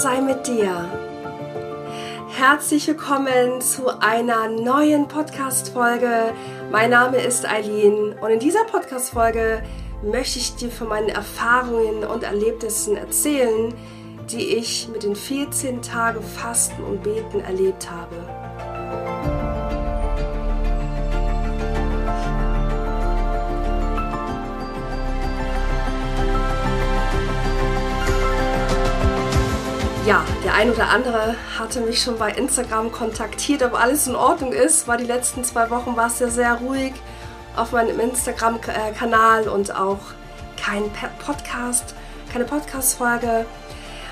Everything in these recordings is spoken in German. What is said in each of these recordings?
sei mit dir. Herzlich willkommen zu einer neuen Podcast-Folge. Mein Name ist Eileen und in dieser Podcast-Folge möchte ich dir von meinen Erfahrungen und Erlebnissen erzählen, die ich mit den 14 Tagen Fasten und Beten erlebt habe. Ja, der ein oder andere hatte mich schon bei Instagram kontaktiert, ob alles in Ordnung ist, weil die letzten zwei Wochen war es ja sehr ruhig auf meinem Instagram-Kanal und auch kein Podcast, keine Podcast-Folge.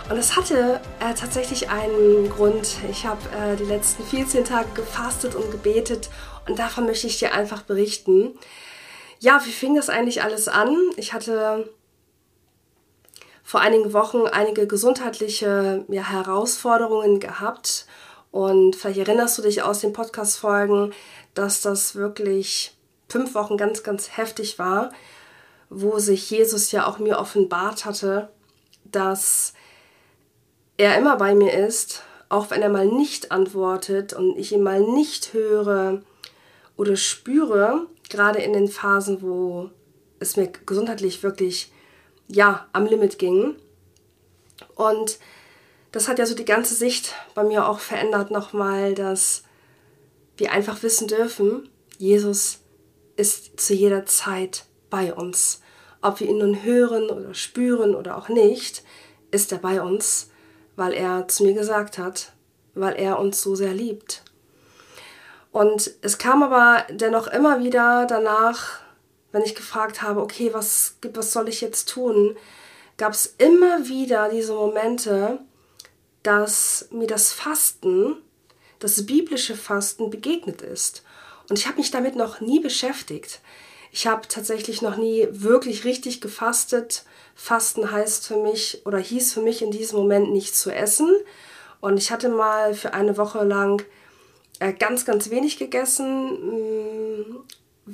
Und es hatte äh, tatsächlich einen Grund. Ich habe äh, die letzten 14 Tage gefastet und gebetet und davon möchte ich dir einfach berichten. Ja, wie fing das eigentlich alles an? Ich hatte vor einigen Wochen einige gesundheitliche ja, Herausforderungen gehabt. Und vielleicht erinnerst du dich aus den Podcast-Folgen, dass das wirklich fünf Wochen ganz, ganz heftig war, wo sich Jesus ja auch mir offenbart hatte, dass er immer bei mir ist, auch wenn er mal nicht antwortet und ich ihn mal nicht höre oder spüre, gerade in den Phasen, wo es mir gesundheitlich wirklich ja, am Limit ging. Und das hat ja so die ganze Sicht bei mir auch verändert nochmal, dass wir einfach wissen dürfen, Jesus ist zu jeder Zeit bei uns. Ob wir ihn nun hören oder spüren oder auch nicht, ist er bei uns, weil er zu mir gesagt hat, weil er uns so sehr liebt. Und es kam aber dennoch immer wieder danach wenn ich gefragt habe, okay, was, was soll ich jetzt tun, gab es immer wieder diese Momente, dass mir das Fasten, das biblische Fasten begegnet ist. Und ich habe mich damit noch nie beschäftigt. Ich habe tatsächlich noch nie wirklich richtig gefastet. Fasten heißt für mich oder hieß für mich in diesem Moment nichts zu essen. Und ich hatte mal für eine Woche lang äh, ganz, ganz wenig gegessen, mm,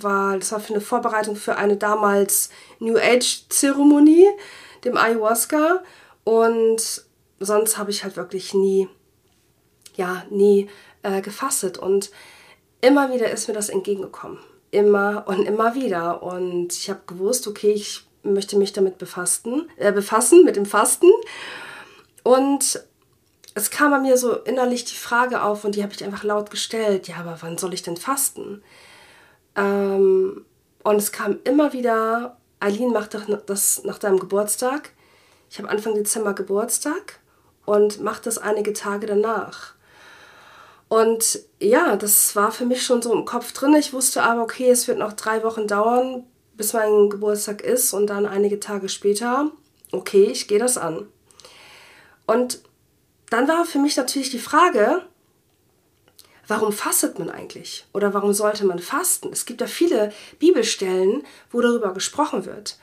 war, das war für eine Vorbereitung für eine damals New Age Zeremonie, dem Ayahuasca. Und sonst habe ich halt wirklich nie, ja, nie äh, gefastet. Und immer wieder ist mir das entgegengekommen. Immer und immer wieder. Und ich habe gewusst, okay, ich möchte mich damit befassen, äh, befassen, mit dem Fasten. Und es kam bei mir so innerlich die Frage auf und die habe ich einfach laut gestellt, ja, aber wann soll ich denn fasten? Ähm, und es kam immer wieder, Eileen macht das nach deinem Geburtstag. Ich habe Anfang Dezember Geburtstag und mache das einige Tage danach. Und ja, das war für mich schon so im Kopf drin. Ich wusste aber, okay, es wird noch drei Wochen dauern, bis mein Geburtstag ist und dann einige Tage später, okay, ich gehe das an. Und dann war für mich natürlich die Frage, warum fastet man eigentlich? Oder warum sollte man fasten? Es gibt ja viele Bibelstellen, wo darüber gesprochen wird.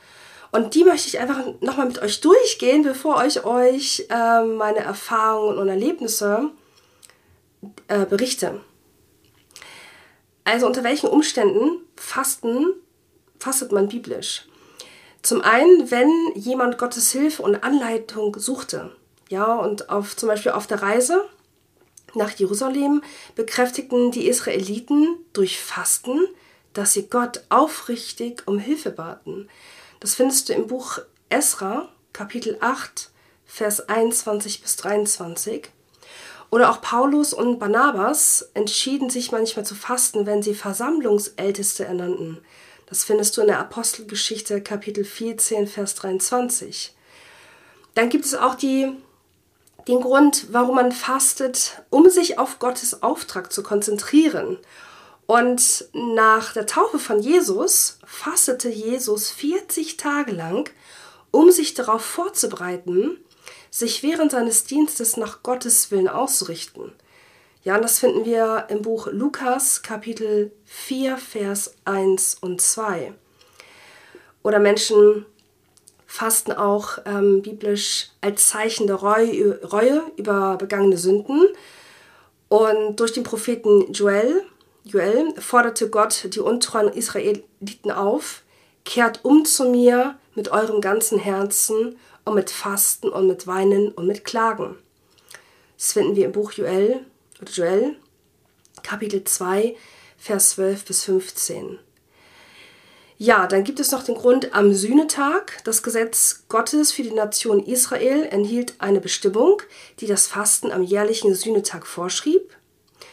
Und die möchte ich einfach nochmal mit euch durchgehen, bevor ich euch äh, meine Erfahrungen und Erlebnisse äh, berichte. Also unter welchen Umständen fasten, fastet man biblisch? Zum einen, wenn jemand Gottes Hilfe und Anleitung suchte. Ja, und auf, zum Beispiel auf der Reise nach Jerusalem bekräftigten die Israeliten durch Fasten, dass sie Gott aufrichtig um Hilfe baten. Das findest du im Buch Esra, Kapitel 8, Vers 21 bis 23. Oder auch Paulus und Barnabas entschieden sich manchmal zu fasten, wenn sie Versammlungsälteste ernannten. Das findest du in der Apostelgeschichte Kapitel 14, Vers 23. Dann gibt es auch die den Grund, warum man fastet, um sich auf Gottes Auftrag zu konzentrieren. Und nach der Taufe von Jesus fastete Jesus 40 Tage lang, um sich darauf vorzubereiten, sich während seines Dienstes nach Gottes Willen auszurichten. Ja, und das finden wir im Buch Lukas Kapitel 4, Vers 1 und 2. Oder Menschen fasten auch ähm, biblisch als Zeichen der Reue, Reue über begangene Sünden. Und durch den Propheten Joel, Joel forderte Gott die untreuen Israeliten auf, kehrt um zu mir mit eurem ganzen Herzen und mit Fasten und mit Weinen und mit Klagen. Das finden wir im Buch Joel, oder Joel, Kapitel 2, Vers 12 bis 15. Ja, dann gibt es noch den Grund am Sühnetag. Das Gesetz Gottes für die Nation Israel enthielt eine Bestimmung, die das Fasten am jährlichen Sühnetag vorschrieb.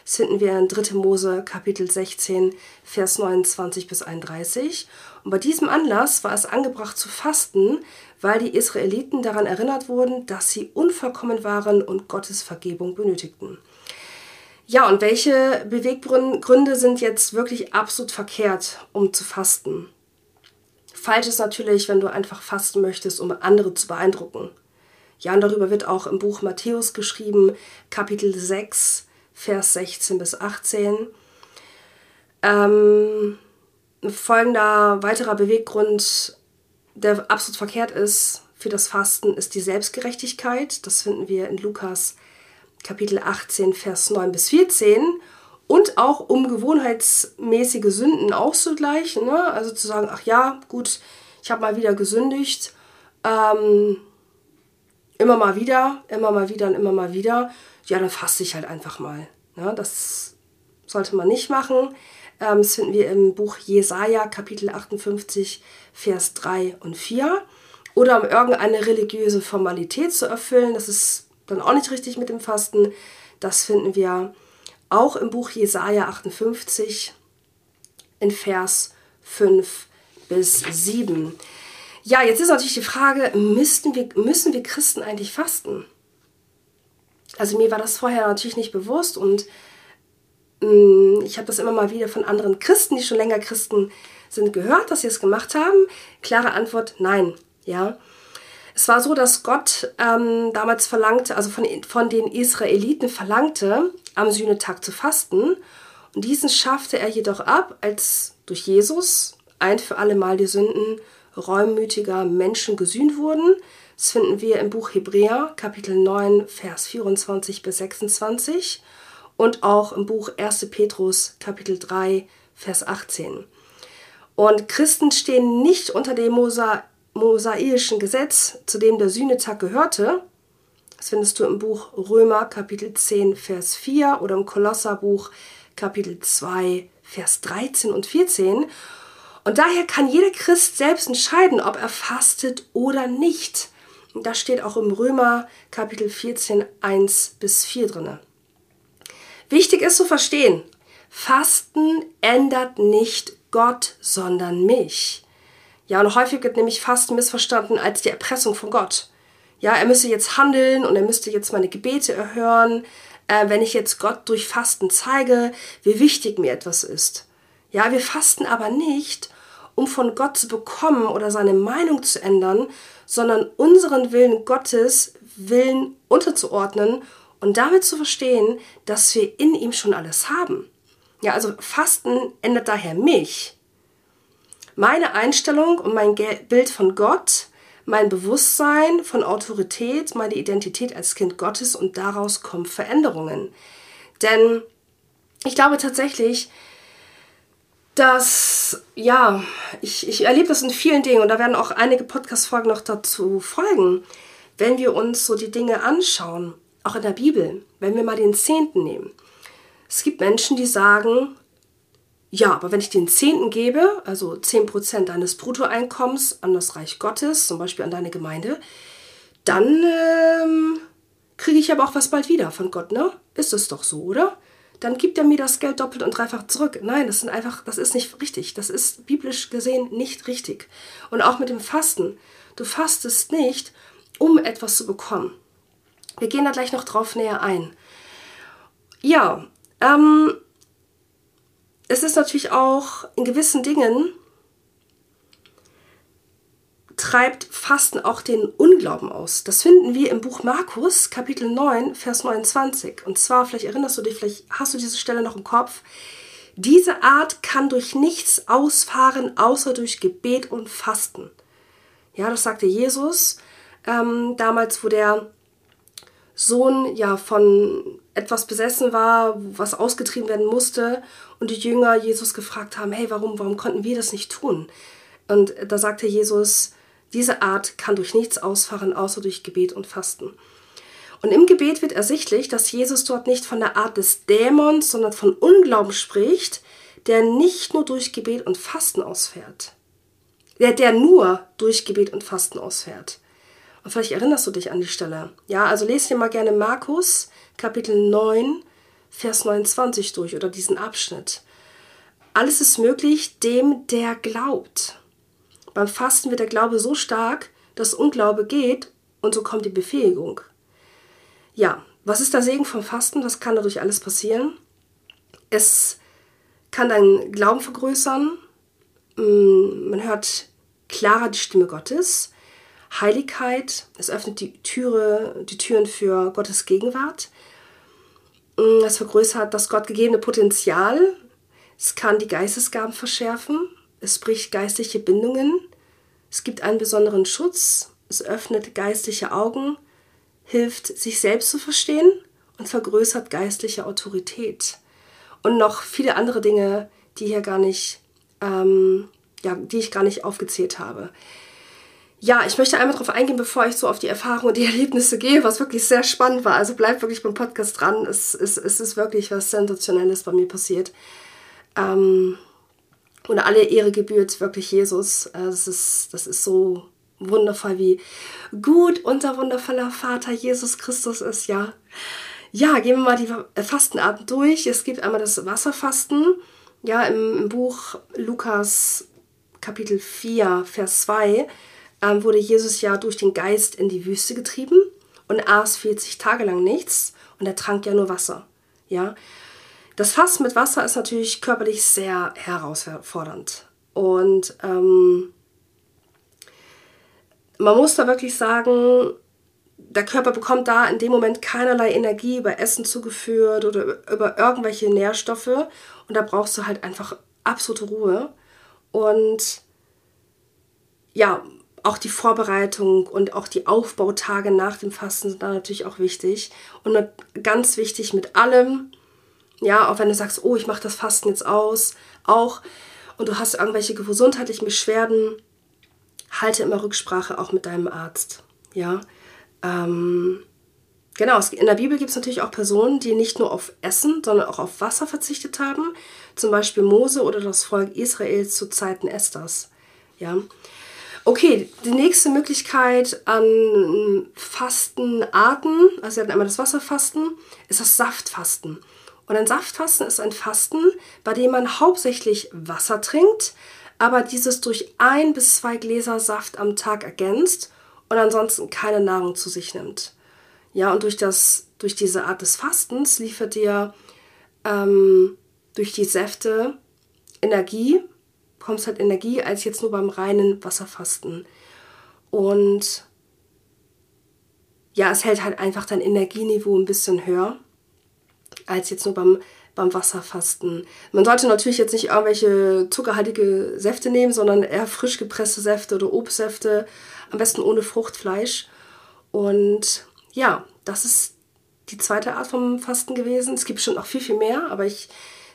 Das finden wir in 3. Mose Kapitel 16, Vers 29 bis 31. Und bei diesem Anlass war es angebracht zu fasten, weil die Israeliten daran erinnert wurden, dass sie unvollkommen waren und Gottes Vergebung benötigten. Ja, und welche Beweggründe sind jetzt wirklich absolut verkehrt, um zu fasten? Falsch ist natürlich, wenn du einfach fasten möchtest, um andere zu beeindrucken. Ja, und darüber wird auch im Buch Matthäus geschrieben, Kapitel 6, Vers 16 bis 18. Ähm, folgender weiterer Beweggrund, der absolut verkehrt ist für das Fasten, ist die Selbstgerechtigkeit. Das finden wir in Lukas Kapitel 18, Vers 9 bis 14 und auch um gewohnheitsmäßige Sünden auszugleichen. Ne? Also zu sagen, ach ja, gut, ich habe mal wieder gesündigt. Ähm, immer mal wieder, immer mal wieder und immer mal wieder. Ja, dann faste ich halt einfach mal. Ne? Das sollte man nicht machen. Ähm, das finden wir im Buch Jesaja, Kapitel 58, Vers 3 und 4. Oder um irgendeine religiöse Formalität zu erfüllen. Das ist dann auch nicht richtig mit dem Fasten. Das finden wir auch im Buch Jesaja 58 in Vers 5 bis 7. Ja, jetzt ist natürlich die Frage, müssten wir, müssen wir Christen eigentlich fasten? Also mir war das vorher natürlich nicht bewusst und mh, mm, ich habe das immer mal wieder von anderen Christen, die schon länger Christen sind, gehört, dass sie es gemacht haben. Klare Antwort, nein. Ja. Es war so, dass Gott ähm, damals verlangte, also von, von den Israeliten verlangte, am Sühnetag zu fasten. Und diesen schaffte er jedoch ab, als durch Jesus ein für alle Mal die Sünden reumütiger Menschen gesühnt wurden. Das finden wir im Buch Hebräer, Kapitel 9, Vers 24 bis 26 und auch im Buch 1. Petrus, Kapitel 3, Vers 18. Und Christen stehen nicht unter dem Mosa mosaischen Gesetz, zu dem der Sühnetag gehörte, das findest du im Buch Römer Kapitel 10, Vers 4 oder im Kolosserbuch Kapitel 2, Vers 13 und 14. Und daher kann jeder Christ selbst entscheiden, ob er fastet oder nicht. Und das steht auch im Römer Kapitel 14, 1 bis 4 drin. Wichtig ist zu verstehen, Fasten ändert nicht Gott, sondern mich. Ja, und häufig wird nämlich Fasten missverstanden als die Erpressung von Gott. Ja, er müsste jetzt handeln und er müsste jetzt meine Gebete erhören, äh, wenn ich jetzt Gott durch Fasten zeige, wie wichtig mir etwas ist. Ja, wir fasten aber nicht, um von Gott zu bekommen oder seine Meinung zu ändern, sondern unseren Willen Gottes Willen unterzuordnen und damit zu verstehen, dass wir in ihm schon alles haben. Ja, also Fasten ändert daher mich. Meine Einstellung und mein Bild von Gott mein Bewusstsein von Autorität, meine Identität als Kind Gottes und daraus kommen Veränderungen. Denn ich glaube tatsächlich, dass, ja, ich, ich erlebe das in vielen Dingen und da werden auch einige Podcast-Folgen noch dazu folgen, wenn wir uns so die Dinge anschauen, auch in der Bibel, wenn wir mal den Zehnten nehmen. Es gibt Menschen, die sagen, ja, aber wenn ich den Zehnten gebe, also 10% deines Bruttoeinkommens an das Reich Gottes, zum Beispiel an deine Gemeinde, dann ähm, kriege ich aber auch was bald wieder von Gott, ne? Ist es doch so, oder? Dann gibt er mir das Geld doppelt und dreifach zurück. Nein, das sind einfach, das ist nicht richtig. Das ist biblisch gesehen nicht richtig. Und auch mit dem Fasten. Du fastest nicht, um etwas zu bekommen. Wir gehen da gleich noch drauf näher ein. Ja, ähm, es ist natürlich auch in gewissen Dingen treibt Fasten auch den Unglauben aus. Das finden wir im Buch Markus, Kapitel 9, Vers 29. Und zwar, vielleicht erinnerst du dich, vielleicht hast du diese Stelle noch im Kopf. Diese Art kann durch nichts ausfahren, außer durch Gebet und Fasten. Ja, das sagte Jesus ähm, damals, wo der Sohn ja von etwas besessen war, was ausgetrieben werden musste und die Jünger Jesus gefragt haben, hey, warum, warum konnten wir das nicht tun? Und da sagte Jesus, diese Art kann durch nichts ausfahren, außer durch Gebet und Fasten. Und im Gebet wird ersichtlich, dass Jesus dort nicht von der Art des Dämons, sondern von Unglauben spricht, der nicht nur durch Gebet und Fasten ausfährt. Der, der nur durch Gebet und Fasten ausfährt. Und vielleicht erinnerst du dich an die Stelle. Ja, also lese dir mal gerne Markus, Kapitel 9, Vers 29 durch oder diesen Abschnitt. Alles ist möglich dem, der glaubt. Beim Fasten wird der Glaube so stark, dass Unglaube geht und so kommt die Befähigung. Ja, was ist der Segen vom Fasten? Was kann dadurch alles passieren? Es kann deinen Glauben vergrößern. Mm, man hört klarer die Stimme Gottes. Heiligkeit, es öffnet die Türe, die Türen für Gottes Gegenwart. Mm, es vergrößert das Gott gegebene Potenzial. Es kann die Geistesgaben verschärfen. Es bricht geistliche Bindungen. Es gibt einen besonderen Schutz. Es öffnet geistliche Augen, hilft, sich selbst zu verstehen und vergrößert geistliche Autorität. Und noch viele andere Dinge, die hier gar nicht, ähm, ja, die ich gar nicht aufgezählt habe. Ja, ich möchte einmal darauf eingehen, bevor ich so auf die Erfahrungen und die Erlebnisse gehe, was wirklich sehr spannend war. Also bleibt wirklich beim Podcast dran. Es, es, es ist wirklich was Sensationelles bei mir passiert. Ähm, und alle Ehre gebührt wirklich Jesus. Äh, das ist, das ist so wundervoll, wie gut unser wundervoller Vater Jesus Christus ist, ja. Ja, gehen wir mal die Fastenarten durch. Es gibt einmal das Wasserfasten. Ja, im, im Buch Lukas Kapitel 4, Vers 2 ähm, wurde Jesus ja durch den Geist in die Wüste getrieben und aß 40 Tage lang nichts und er trank ja nur Wasser. Ja, das Fasten mit Wasser ist natürlich körperlich sehr herausfordernd und ähm, man muss da wirklich sagen, der Körper bekommt da in dem Moment keinerlei Energie über Essen zugeführt oder über irgendwelche Nährstoffe und da brauchst du halt einfach absolute Ruhe und ja, auch die Vorbereitung und auch die Aufbautage nach dem Fasten sind da natürlich auch wichtig. Und ganz wichtig mit allem, ja, auch wenn du sagst, oh, ich mache das Fasten jetzt aus, auch, und du hast irgendwelche gesundheitlichen Beschwerden, halte immer Rücksprache auch mit deinem Arzt. Ja, ähm, genau. In der Bibel gibt es natürlich auch Personen, die nicht nur auf Essen, sondern auch auf Wasser verzichtet haben. Zum Beispiel Mose oder das Volk Israels zu Zeiten Esthers. Ja, Okay, die nächste Möglichkeit an Fastenarten, also wir hatten einmal das Wasserfasten, ist das Saftfasten. Und ein Saftfasten ist ein Fasten, bei dem man hauptsächlich Wasser trinkt, aber dieses durch ein bis zwei Gläser Saft am Tag ergänzt und ansonsten keine Nahrung zu sich nimmt. Ja, und durch, das, durch diese Art des Fastens liefert dir ähm, durch die Säfte Energie bekommst halt Energie als jetzt nur beim reinen Wasserfasten. Und ja, es hält halt einfach dein Energieniveau ein bisschen höher als jetzt nur beim, beim Wasserfasten. Man sollte natürlich jetzt nicht irgendwelche zuckerhaltige Säfte nehmen, sondern eher frisch gepresste Säfte oder Obstsäfte, am besten ohne Fruchtfleisch. Und ja, das ist die zweite Art vom Fasten gewesen. Es gibt bestimmt noch viel, viel mehr, aber ich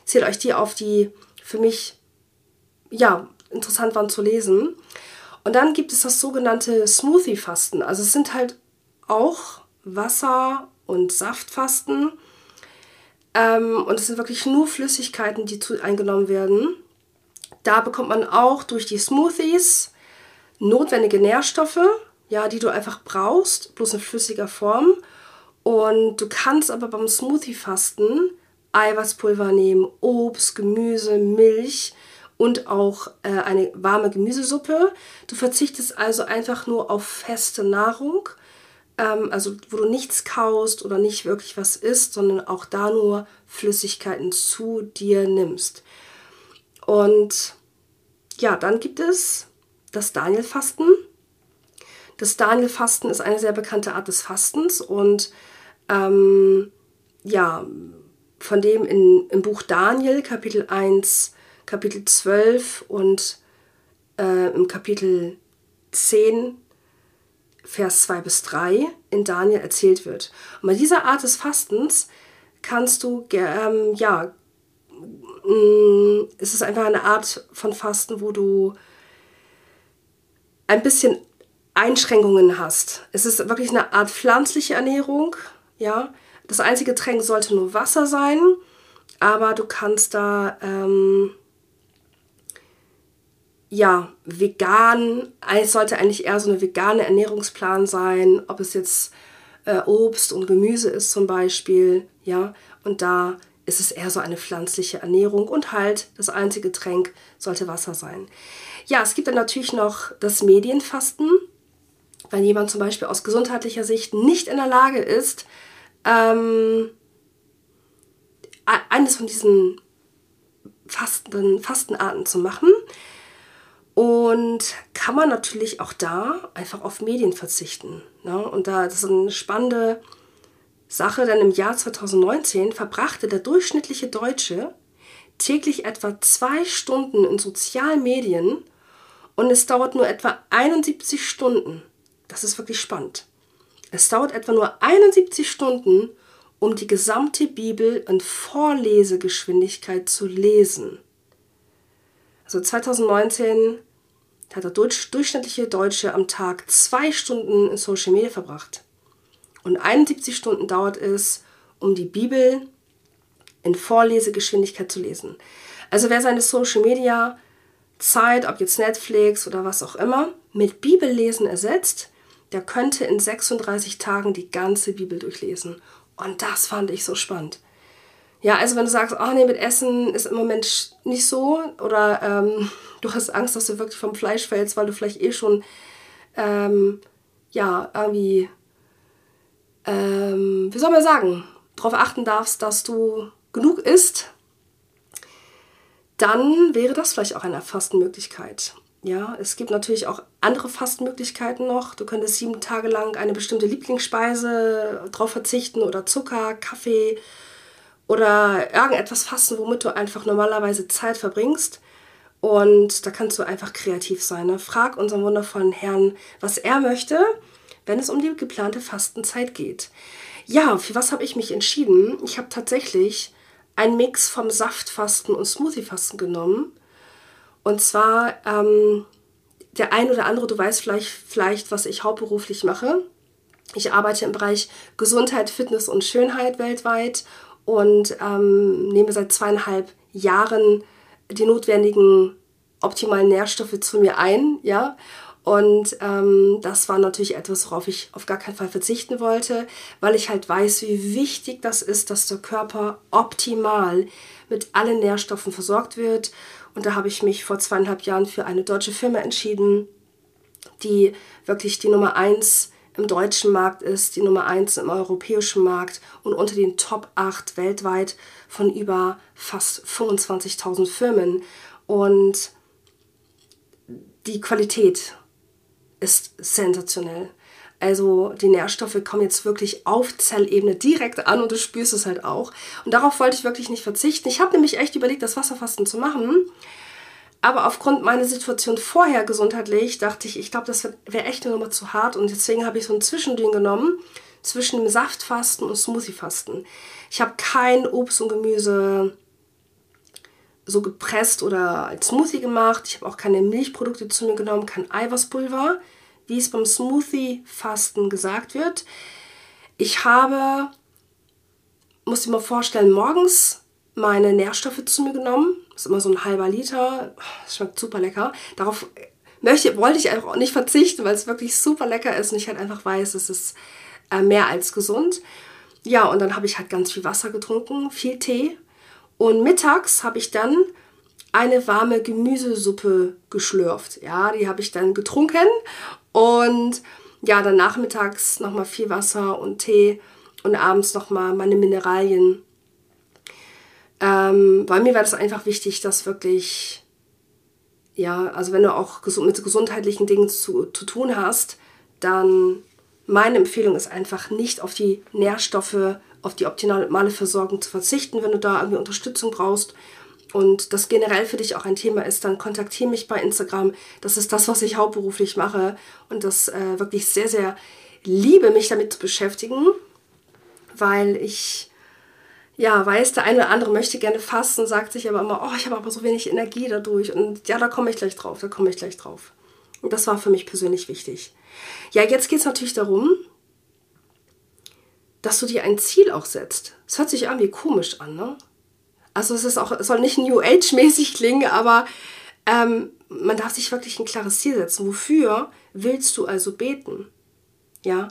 zähle euch die auf, die für mich ja, interessant waren zu lesen. Und dann gibt es das sogenannte Smoothie-Fasten. Also es sind halt auch Wasser- und Saftfasten. Ähm, und es sind wirklich nur Flüssigkeiten, die zu, eingenommen werden. Da bekommt man auch durch die Smoothies notwendige Nährstoffe, ja, die du einfach brauchst, bloß in flüssiger Form. Und du kannst aber beim Smoothie-Fasten Eiweißpulver nehmen, Obst, Gemüse, Milch und auch äh, eine warme Gemüsesuppe. Du verzichtest also einfach nur auf feste Nahrung, ähm, also wo du nichts kaust oder nicht wirklich was isst, sondern auch da nur Flüssigkeiten zu dir nimmst. Und ja, dann gibt es das Daniel-Fasten. Das Daniel-Fasten ist eine sehr bekannte Art des Fastens und ähm, ja, von dem in, im Buch Daniel, Kapitel 1, Kapitel 12 und äh, im Kapitel 10, Vers 2 bis 3 in Daniel erzählt wird. Und bei dieser Art des Fastens kannst du, ähm, ja, mm, es ist einfach eine Art von Fasten, wo du ein bisschen Einschränkungen hast. Es ist wirklich eine Art pflanzliche Ernährung, Ja, das einzige Getränk sollte nur Wasser sein, aber du kannst da ähm, ja vegan, es sollte eigentlich eher so eine vegane Ernährungsplan sein, ob es jetzt äh, Obst und Gemüse ist zum Beispiel, ja, und da ist es eher so eine pflanzliche Ernährung und halt das einzige Getränk sollte Wasser sein. Ja, es gibt dann natürlich noch das Medienfasten. Wenn jemand zum Beispiel aus gesundheitlicher Sicht nicht in der Lage ist, ähm, eines von diesen Fasten, Fastenarten zu machen. Und kann man natürlich auch da einfach auf Medien verzichten. Ne? Und da das ist eine spannende Sache, denn im Jahr 2019 verbrachte der durchschnittliche Deutsche täglich etwa zwei Stunden in sozialen Medien und es dauert nur etwa 71 Stunden. Das ist wirklich spannend. Es dauert etwa nur 71 Stunden, um die gesamte Bibel in Vorlesegeschwindigkeit zu lesen. Also 2019 hat der durchschnittliche Deutsche am Tag zwei Stunden in Social Media verbracht. Und 71 Stunden dauert es, um die Bibel in Vorlesegeschwindigkeit zu lesen. Also wer seine Social Media Zeit, ob jetzt Netflix oder was auch immer, mit Bibellesen ersetzt, der könnte in 36 Tagen die ganze Bibel durchlesen. Und das fand ich so spannend. Ja, also wenn du sagst, oh nee, mit Essen ist im Moment nicht so oder ähm, du hast Angst, dass du wirklich vom Fleisch fällst, weil du vielleicht eh schon, ähm, ja, irgendwie, ähm, wie soll man sagen, darauf achten darfst, dass du genug isst, dann wäre das vielleicht auch eine Fastenmöglichkeit. Ja, es gibt natürlich auch andere Fastenmöglichkeiten noch. Du könntest sieben Tage lang eine bestimmte Lieblingsspeise drauf verzichten oder Zucker, Kaffee oder irgendetwas fasten, womit du einfach normalerweise Zeit verbringst. Und da kannst du einfach kreativ sein. Ne? Frag unseren wundervollen Herrn, was er möchte, wenn es um die geplante Fastenzeit geht. Ja, für was habe ich mich entschieden? Ich habe tatsächlich einen Mix vom Saftfasten und Smoothiefasten genommen. Und zwar ähm, der ein oder andere, du weißt vielleicht, vielleicht, was ich hauptberuflich mache. Ich arbeite im Bereich Gesundheit, Fitness und Schönheit weltweit und ähm, nehme seit zweieinhalb Jahren die notwendigen optimalen Nährstoffe zu mir ein, ja. Und ähm, das war natürlich etwas, worauf ich auf gar keinen Fall verzichten wollte, weil ich halt weiß, wie wichtig das ist, dass der Körper optimal mit allen Nährstoffen versorgt wird. Und da habe ich mich vor zweieinhalb Jahren für eine deutsche Firma entschieden, die wirklich die Nummer eins im deutschen Markt ist, die Nummer eins im europäischen Markt und unter den Top 8 weltweit von über fast 25.000 Firmen. Und die Qualität ist sensationell. Also die Nährstoffe kommen jetzt wirklich auf Zellebene direkt an und du spürst es halt auch. Und darauf wollte ich wirklich nicht verzichten. Ich habe nämlich echt überlegt, das Wasserfasten zu machen. Aber aufgrund meiner Situation vorher gesundheitlich dachte ich, ich glaube, das wäre echt eine Nummer zu hart. Und deswegen habe ich so ein Zwischending genommen zwischen dem Saftfasten und Smoothiefasten. Ich habe kein Obst und Gemüse so gepresst oder als Smoothie gemacht. Ich habe auch keine Milchprodukte zu mir genommen, kein Eiweißpulver, wie es beim Smoothie-Fasten gesagt wird. Ich habe, muss ich mir vorstellen, morgens meine Nährstoffe zu mir genommen. Ist immer so ein halber Liter. Das schmeckt super lecker. Darauf möchte, wollte ich einfach auch nicht verzichten, weil es wirklich super lecker ist und ich halt einfach weiß, es ist äh, mehr als gesund. Ja, und dann habe ich halt ganz viel Wasser getrunken, viel Tee und mittags habe ich dann eine warme Gemüsesuppe geschlürft. Ja, die habe ich dann getrunken. Und ja, dann nachmittags nochmal viel Wasser und Tee und abends nochmal meine Mineralien. Ähm, bei mir war das einfach wichtig, dass wirklich, ja, also wenn du auch mit gesundheitlichen Dingen zu, zu tun hast, dann meine Empfehlung ist einfach nicht auf die Nährstoffe auf die optimale Versorgung zu verzichten, wenn du da irgendwie Unterstützung brauchst und das generell für dich auch ein Thema ist, dann kontaktiere mich bei Instagram. Das ist das, was ich hauptberuflich mache und das äh, wirklich sehr, sehr liebe, mich damit zu beschäftigen, weil ich ja weiß, der eine oder andere möchte gerne fasten, sagt sich aber immer, oh, ich habe aber so wenig Energie dadurch und ja, da komme ich gleich drauf, da komme ich gleich drauf. Und das war für mich persönlich wichtig. Ja, jetzt geht es natürlich darum, dass du dir ein Ziel auch setzt. Es hört sich irgendwie komisch an, ne? Also es ist auch, es soll nicht New Age-mäßig klingen, aber ähm, man darf sich wirklich ein klares Ziel setzen. Wofür willst du also beten? Ja.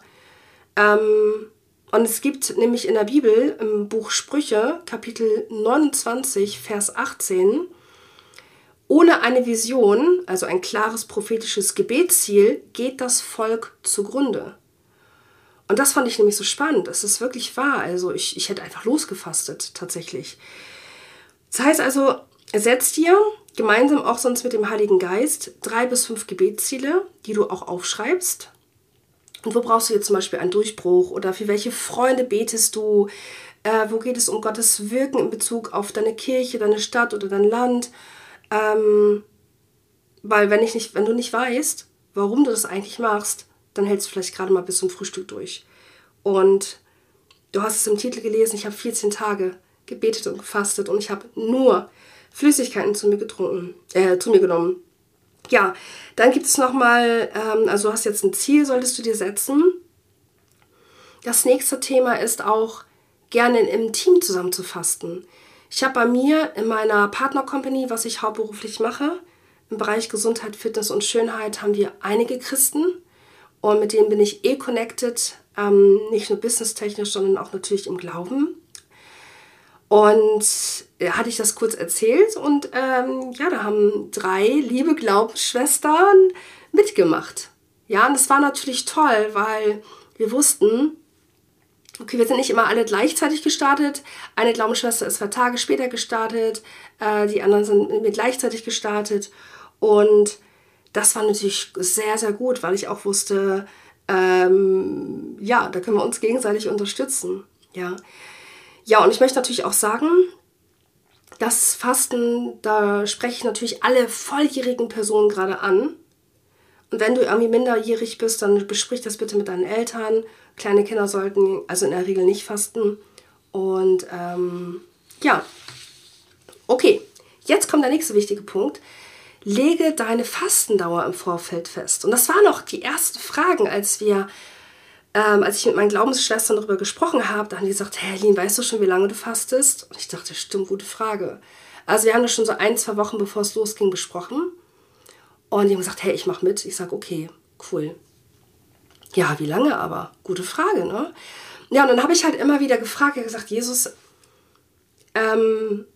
Ähm, und es gibt nämlich in der Bibel im Buch Sprüche, Kapitel 29, Vers 18, ohne eine Vision, also ein klares prophetisches Gebetsziel, geht das Volk zugrunde. Und das fand ich nämlich so spannend. Es ist wirklich wahr. Also ich, ich hätte einfach losgefastet, tatsächlich. Das heißt also, setz dir gemeinsam auch sonst mit dem Heiligen Geist drei bis fünf Gebetsziele, die du auch aufschreibst. Und wo brauchst du jetzt zum Beispiel einen Durchbruch oder für welche Freunde betest du? Äh, wo geht es um Gottes Wirken in Bezug auf deine Kirche, deine Stadt oder dein Land? Ähm, weil wenn, ich nicht, wenn du nicht weißt, warum du das eigentlich machst, dann hältst du vielleicht gerade mal bis zum Frühstück durch. Und du hast es im Titel gelesen, ich habe 14 Tage gebetet und gefastet und ich habe nur Flüssigkeiten zu mir getrunken, äh, zu mir genommen. Ja, dann gibt es nochmal, ähm, also du hast jetzt ein Ziel, solltest du dir setzen. Das nächste Thema ist auch, gerne im Team zusammen zu fasten. Ich habe bei mir in meiner Partner-Company, was ich hauptberuflich mache, im Bereich Gesundheit, Fitness und Schönheit, haben wir einige Christen und mit denen bin ich eh connected, ähm, nicht nur businesstechnisch, sondern auch natürlich im Glauben. Und äh, hatte ich das kurz erzählt und ähm, ja, da haben drei liebe Glaubensschwestern mitgemacht. Ja, und das war natürlich toll, weil wir wussten, okay, wir sind nicht immer alle gleichzeitig gestartet. Eine Glaubensschwester ist zwei Tage später gestartet, äh, die anderen sind mit mir gleichzeitig gestartet. Und das war natürlich sehr, sehr gut, weil ich auch wusste, ähm, ja, da können wir uns gegenseitig unterstützen. Ja. Ja, und ich möchte natürlich auch sagen, das Fasten, da spreche ich natürlich alle volljährigen Personen gerade an. Und wenn du irgendwie minderjährig bist, dann besprich das bitte mit deinen Eltern. Kleine Kinder sollten also in der Regel nicht fasten. Und ähm, ja, okay, jetzt kommt der nächste wichtige Punkt. Lege deine Fastendauer im Vorfeld fest. Und das waren noch die ersten Fragen, als wir ähm, als ich mit meinen Glaubensschwestern darüber gesprochen habe, da haben die gesagt, hey Lin, weißt du schon, wie lange du fastest? Und ich dachte, stimmt, gute Frage. Also wir haben das schon so ein, zwei Wochen, bevor es losging, besprochen. Und die haben gesagt, hey, ich mache mit. Ich sage, okay, cool. Ja, wie lange aber? Gute Frage, ne? Ja, und dann habe ich halt immer wieder gefragt, ich gesagt, Jesus, ähm,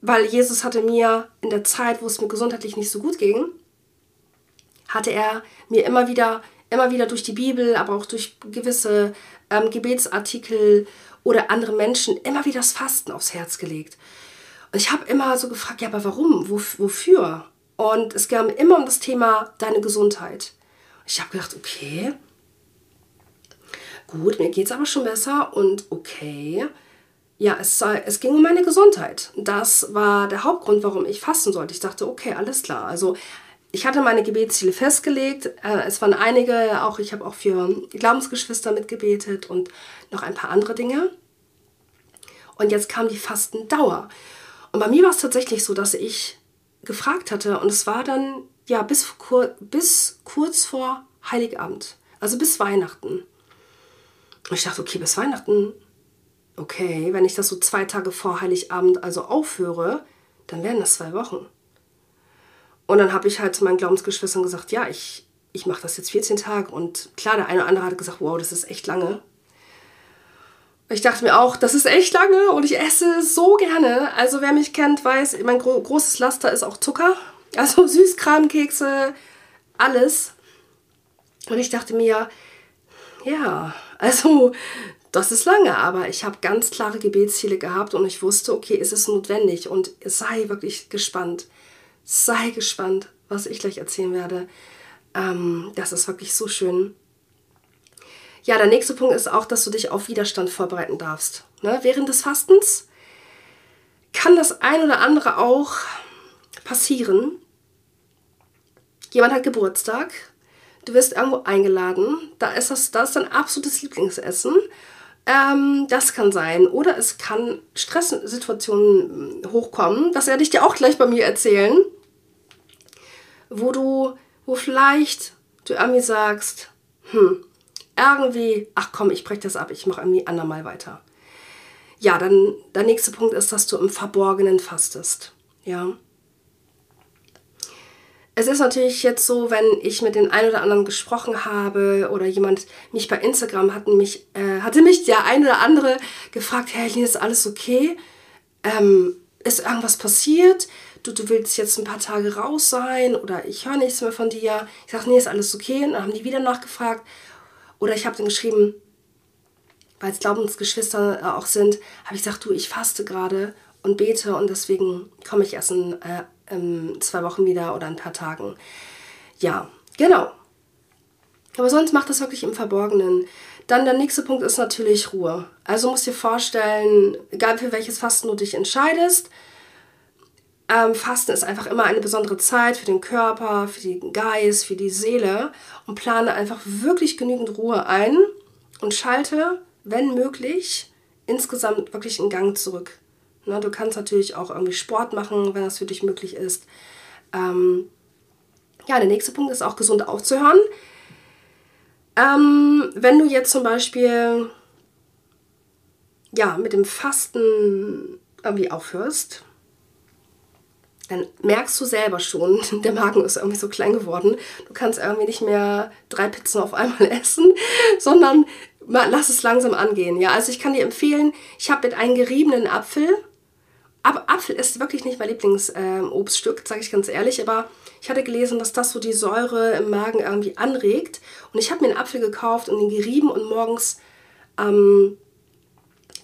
weil Jesus hatte mir in der Zeit, wo es mir gesundheitlich nicht so gut ging, hatte er mir immer wieder immer wieder durch die Bibel, aber auch durch gewisse ähm, Gebetsartikel oder andere Menschen immer wieder das Fasten aufs Herz gelegt. Und ich habe immer so gefragt, ja, aber warum? Wof wofür? Und es ging immer um das Thema deine Gesundheit. Ich habe gedacht, okay, gut, mir geht es aber schon besser und okay, ja, es, es ging um meine Gesundheit. Das war der Hauptgrund, warum ich fasten sollte. Ich dachte, okay, alles klar. Also ich hatte meine Gebetsziele festgelegt. Äh, es waren einige, auch ich habe auch für Glaubensgeschwister mitgebetet und noch ein paar andere Dinge. Und jetzt kam die Fastendauer. Und bei mir war es tatsächlich so, dass ich gefragt hatte und es war dann ja bis, bis kurz vor Heiligabend, also bis Weihnachten. Und ich dachte, okay, bis Weihnachten, okay, wenn ich das so zwei Tage vor Heiligabend also aufhöre, dann wären das zwei Wochen. Und dann habe ich halt zu meinen Glaubensgeschwistern gesagt, ja, ich, ich mache das jetzt 14 Tage. Und klar, der eine oder andere hat gesagt, wow, das ist echt lange. Ich dachte mir auch, das ist echt lange und ich esse so gerne. Also wer mich kennt, weiß, mein gro großes Laster ist auch Zucker. Also Süßkramkekse, alles. Und ich dachte mir, ja, also das ist lange, aber ich habe ganz klare Gebetsziele gehabt und ich wusste, okay, es ist notwendig und sei wirklich gespannt sei gespannt, was ich gleich erzählen werde. Ähm, das ist wirklich so schön. Ja, der nächste Punkt ist auch, dass du dich auf Widerstand vorbereiten darfst. Ne? Während des Fastens kann das ein oder andere auch passieren. Jemand hat Geburtstag, du wirst irgendwo eingeladen, da ist das, das ist dein absolutes Lieblingsessen. Ähm, das kann sein. Oder es kann Stresssituationen hochkommen. Das werde ich dir auch gleich bei mir erzählen wo du, wo vielleicht du irgendwie sagst, hm, irgendwie, ach komm, ich breche das ab, ich mache irgendwie andermal weiter. Ja, dann der nächste Punkt ist, dass du im Verborgenen fastest. Ja. Es ist natürlich jetzt so, wenn ich mit den einen oder anderen gesprochen habe oder jemand mich bei Instagram hat mich, äh, hatte mich der ein oder andere gefragt, hey, Lina, ist alles okay? Ähm, ist irgendwas passiert? Du, du willst jetzt ein paar Tage raus sein oder ich höre nichts mehr von dir. Ich sage, nee, ist alles okay. Und dann haben die wieder nachgefragt. Oder ich habe dann geschrieben, weil es Glaubensgeschwister äh, auch sind, habe ich gesagt, du, ich faste gerade und bete und deswegen komme ich erst in äh, in zwei Wochen wieder oder ein paar Tagen. Ja, genau. Aber sonst macht das wirklich im Verborgenen. Dann der nächste Punkt ist natürlich Ruhe. Also musst dir vorstellen, egal für welches Fasten du dich entscheidest, ähm, Fasten ist einfach immer eine besondere Zeit für den Körper, für den Geist, für die Seele und plane einfach wirklich genügend Ruhe ein und schalte, wenn möglich, insgesamt wirklich einen Gang zurück. Na, du kannst natürlich auch irgendwie Sport machen, wenn das für dich möglich ist. Ähm, ja, der nächste Punkt ist auch gesund aufzuhören. Ähm, wenn du jetzt zum Beispiel ja, mit dem Fasten irgendwie aufhörst, dann merkst du selber schon, der Magen ist irgendwie so klein geworden. Du kannst irgendwie nicht mehr drei Pizzen auf einmal essen, sondern lass es langsam angehen. Ja, also ich kann dir empfehlen, ich habe mit einem geriebenen Apfel aber Apfel ist wirklich nicht mein Lieblingsobststück, äh, sage ich ganz ehrlich. Aber ich hatte gelesen, dass das so die Säure im Magen irgendwie anregt. Und ich habe mir einen Apfel gekauft und ihn gerieben und morgens am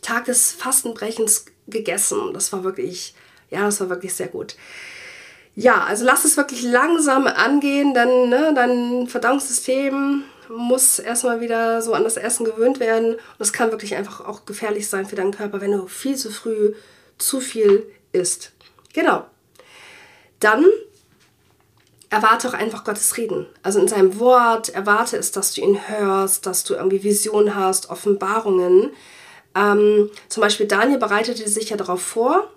Tag des Fastenbrechens gegessen. Das war wirklich, ja, das war wirklich sehr gut. Ja, also lass es wirklich langsam angehen, denn ne, dein Verdauungssystem muss erstmal wieder so an das Essen gewöhnt werden. Und es kann wirklich einfach auch gefährlich sein für deinen Körper, wenn du viel zu früh zu viel ist. Genau. Dann erwarte auch einfach Gottes Reden. Also in seinem Wort erwarte es, dass du ihn hörst, dass du irgendwie Visionen hast, Offenbarungen. Ähm, zum Beispiel Daniel bereitete sich ja darauf vor,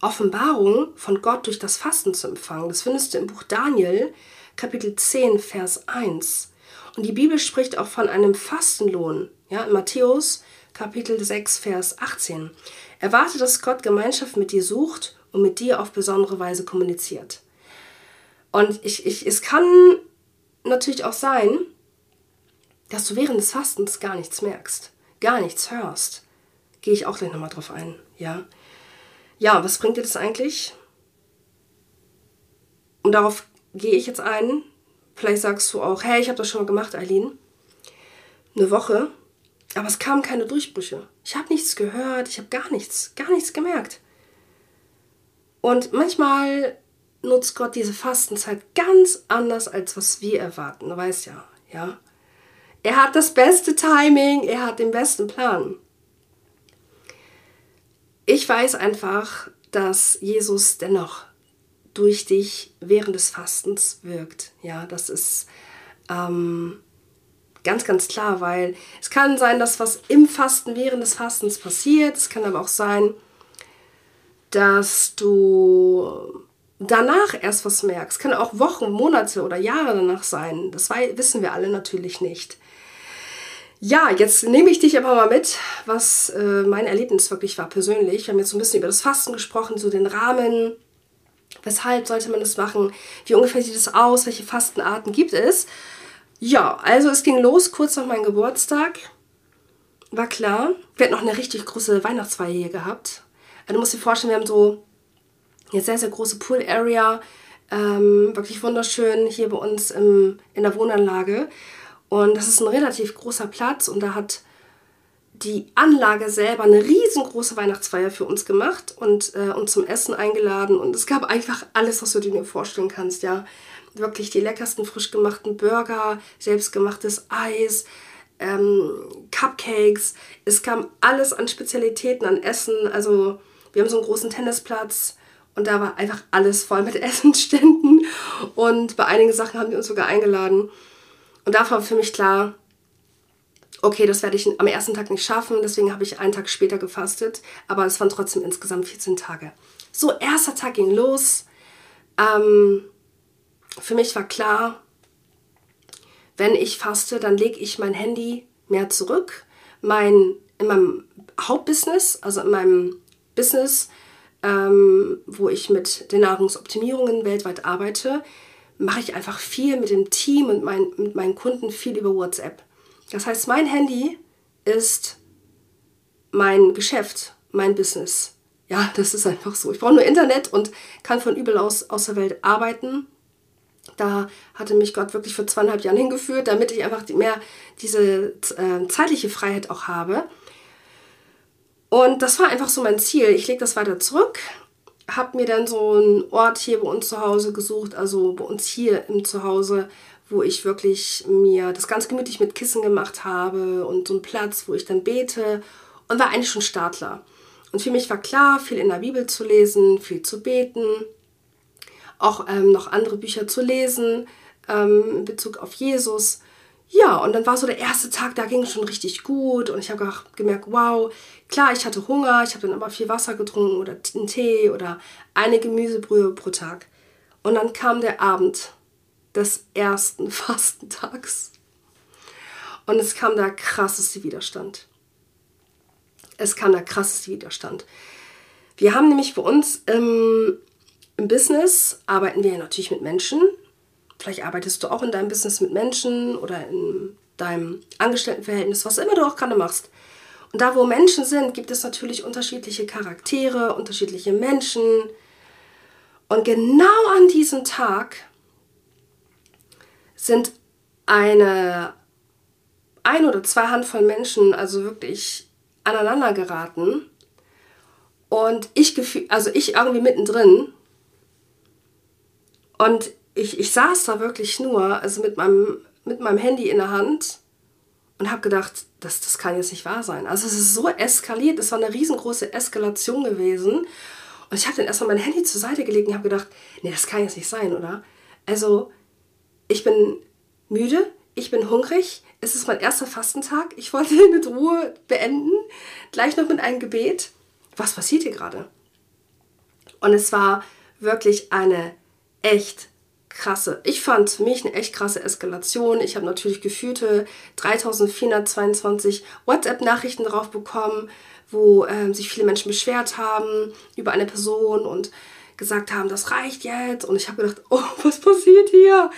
Offenbarung von Gott durch das Fasten zu empfangen. Das findest du im Buch Daniel, Kapitel 10, Vers 1. Und die Bibel spricht auch von einem Fastenlohn. Ja, in Matthäus Kapitel 6, Vers 18. Erwarte, dass Gott Gemeinschaft mit dir sucht und mit dir auf besondere Weise kommuniziert. Und ich, ich, es kann natürlich auch sein, dass du während des Fastens gar nichts merkst, gar nichts hörst. Gehe ich auch gleich nochmal drauf ein, ja. Ja, was bringt dir das eigentlich? Und darauf gehe ich jetzt ein. Vielleicht sagst du auch, hey, ich habe das schon mal gemacht, Eileen. Eine Woche aber es kamen keine Durchbrüche. Ich habe nichts gehört, ich habe gar nichts, gar nichts gemerkt. Und manchmal nutzt Gott diese Fastenzeit ganz anders, als was wir erwarten. Du weißt ja, ja. Er hat das beste Timing, er hat den besten Plan. Ich weiß einfach, dass Jesus dennoch durch dich während des Fastens wirkt. Ja, das ist ähm, Ganz, ganz klar, weil es kann sein, dass was im Fasten, während des Fastens passiert. Es kann aber auch sein, dass du danach erst was merkst. Es kann auch Wochen, Monate oder Jahre danach sein. Das wissen wir alle natürlich nicht. Ja, jetzt nehme ich dich aber mal mit, was äh, mein Erlebnis wirklich war persönlich. Wir haben jetzt so ein bisschen über das Fasten gesprochen, so den Rahmen. Weshalb sollte man das machen? Wie ungefähr sieht es aus? Welche Fastenarten gibt es? Ja, also es ging los kurz nach meinem Geburtstag. War klar. Wir hatten noch eine richtig große Weihnachtsfeier hier gehabt. Also du musst dir vorstellen, wir haben so eine sehr, sehr große Pool-Area. Ähm, wirklich wunderschön hier bei uns im, in der Wohnanlage. Und das ist ein relativ großer Platz und da hat die Anlage selber eine riesengroße Weihnachtsfeier für uns gemacht und äh, uns zum Essen eingeladen. Und es gab einfach alles, was du dir vorstellen kannst, ja wirklich die leckersten frisch gemachten Burger, selbstgemachtes Eis, ähm, Cupcakes. Es kam alles an Spezialitäten, an Essen. Also wir haben so einen großen Tennisplatz und da war einfach alles voll mit Essensständen. Und bei einigen Sachen haben die uns sogar eingeladen. Und da war für mich klar, okay, das werde ich am ersten Tag nicht schaffen, deswegen habe ich einen Tag später gefastet, aber es waren trotzdem insgesamt 14 Tage. So, erster Tag ging los. Ähm, für mich war klar, wenn ich faste, dann lege ich mein Handy mehr zurück. Mein, in meinem Hauptbusiness, also in meinem Business, ähm, wo ich mit den Nahrungsoptimierungen weltweit arbeite, mache ich einfach viel mit dem Team und mein, mit meinen Kunden viel über WhatsApp. Das heißt, mein Handy ist mein Geschäft, mein Business. Ja, das ist einfach so. Ich brauche nur Internet und kann von überall aus, aus der Welt arbeiten. Da hatte mich Gott wirklich vor zweieinhalb Jahren hingeführt, damit ich einfach mehr diese äh, zeitliche Freiheit auch habe. Und das war einfach so mein Ziel. Ich lege das weiter zurück, habe mir dann so einen Ort hier bei uns zu Hause gesucht, also bei uns hier im Zuhause, wo ich wirklich mir das ganz gemütlich mit Kissen gemacht habe und so einen Platz, wo ich dann bete und war eigentlich schon Startler. Und für mich war klar, viel in der Bibel zu lesen, viel zu beten, auch ähm, noch andere Bücher zu lesen ähm, in Bezug auf Jesus. Ja, und dann war so der erste Tag, da ging es schon richtig gut und ich habe gemerkt, wow, klar, ich hatte Hunger, ich habe dann aber viel Wasser getrunken oder einen Tee oder eine Gemüsebrühe pro Tag. Und dann kam der Abend des ersten Fastentags und es kam der krasseste Widerstand. Es kam der krasseste Widerstand. Wir haben nämlich bei uns im, im Business, arbeiten wir ja natürlich mit Menschen, Vielleicht arbeitest du auch in deinem Business mit Menschen oder in deinem Angestelltenverhältnis, was immer du auch gerade machst. Und da, wo Menschen sind, gibt es natürlich unterschiedliche Charaktere, unterschiedliche Menschen. Und genau an diesem Tag sind eine ein oder zwei Handvoll Menschen also wirklich aneinander geraten. Und ich gefühl, also ich irgendwie mittendrin. Und ich, ich saß da wirklich nur, also mit meinem, mit meinem Handy in der Hand und habe gedacht, das, das kann jetzt nicht wahr sein. Also es ist so eskaliert, es war eine riesengroße Eskalation gewesen. Und ich habe dann erstmal mein Handy zur Seite gelegt und habe gedacht, nee, das kann jetzt nicht sein, oder? Also ich bin müde, ich bin hungrig, es ist mein erster Fastentag, ich wollte mit Ruhe beenden, gleich noch mit einem Gebet. Was passiert hier gerade? Und es war wirklich eine echt krasse, ich fand für mich eine echt krasse Eskalation. Ich habe natürlich gefühlte 3422 WhatsApp-Nachrichten drauf bekommen, wo ähm, sich viele Menschen beschwert haben über eine Person und gesagt haben, das reicht jetzt. Und ich habe gedacht, oh, was passiert hier?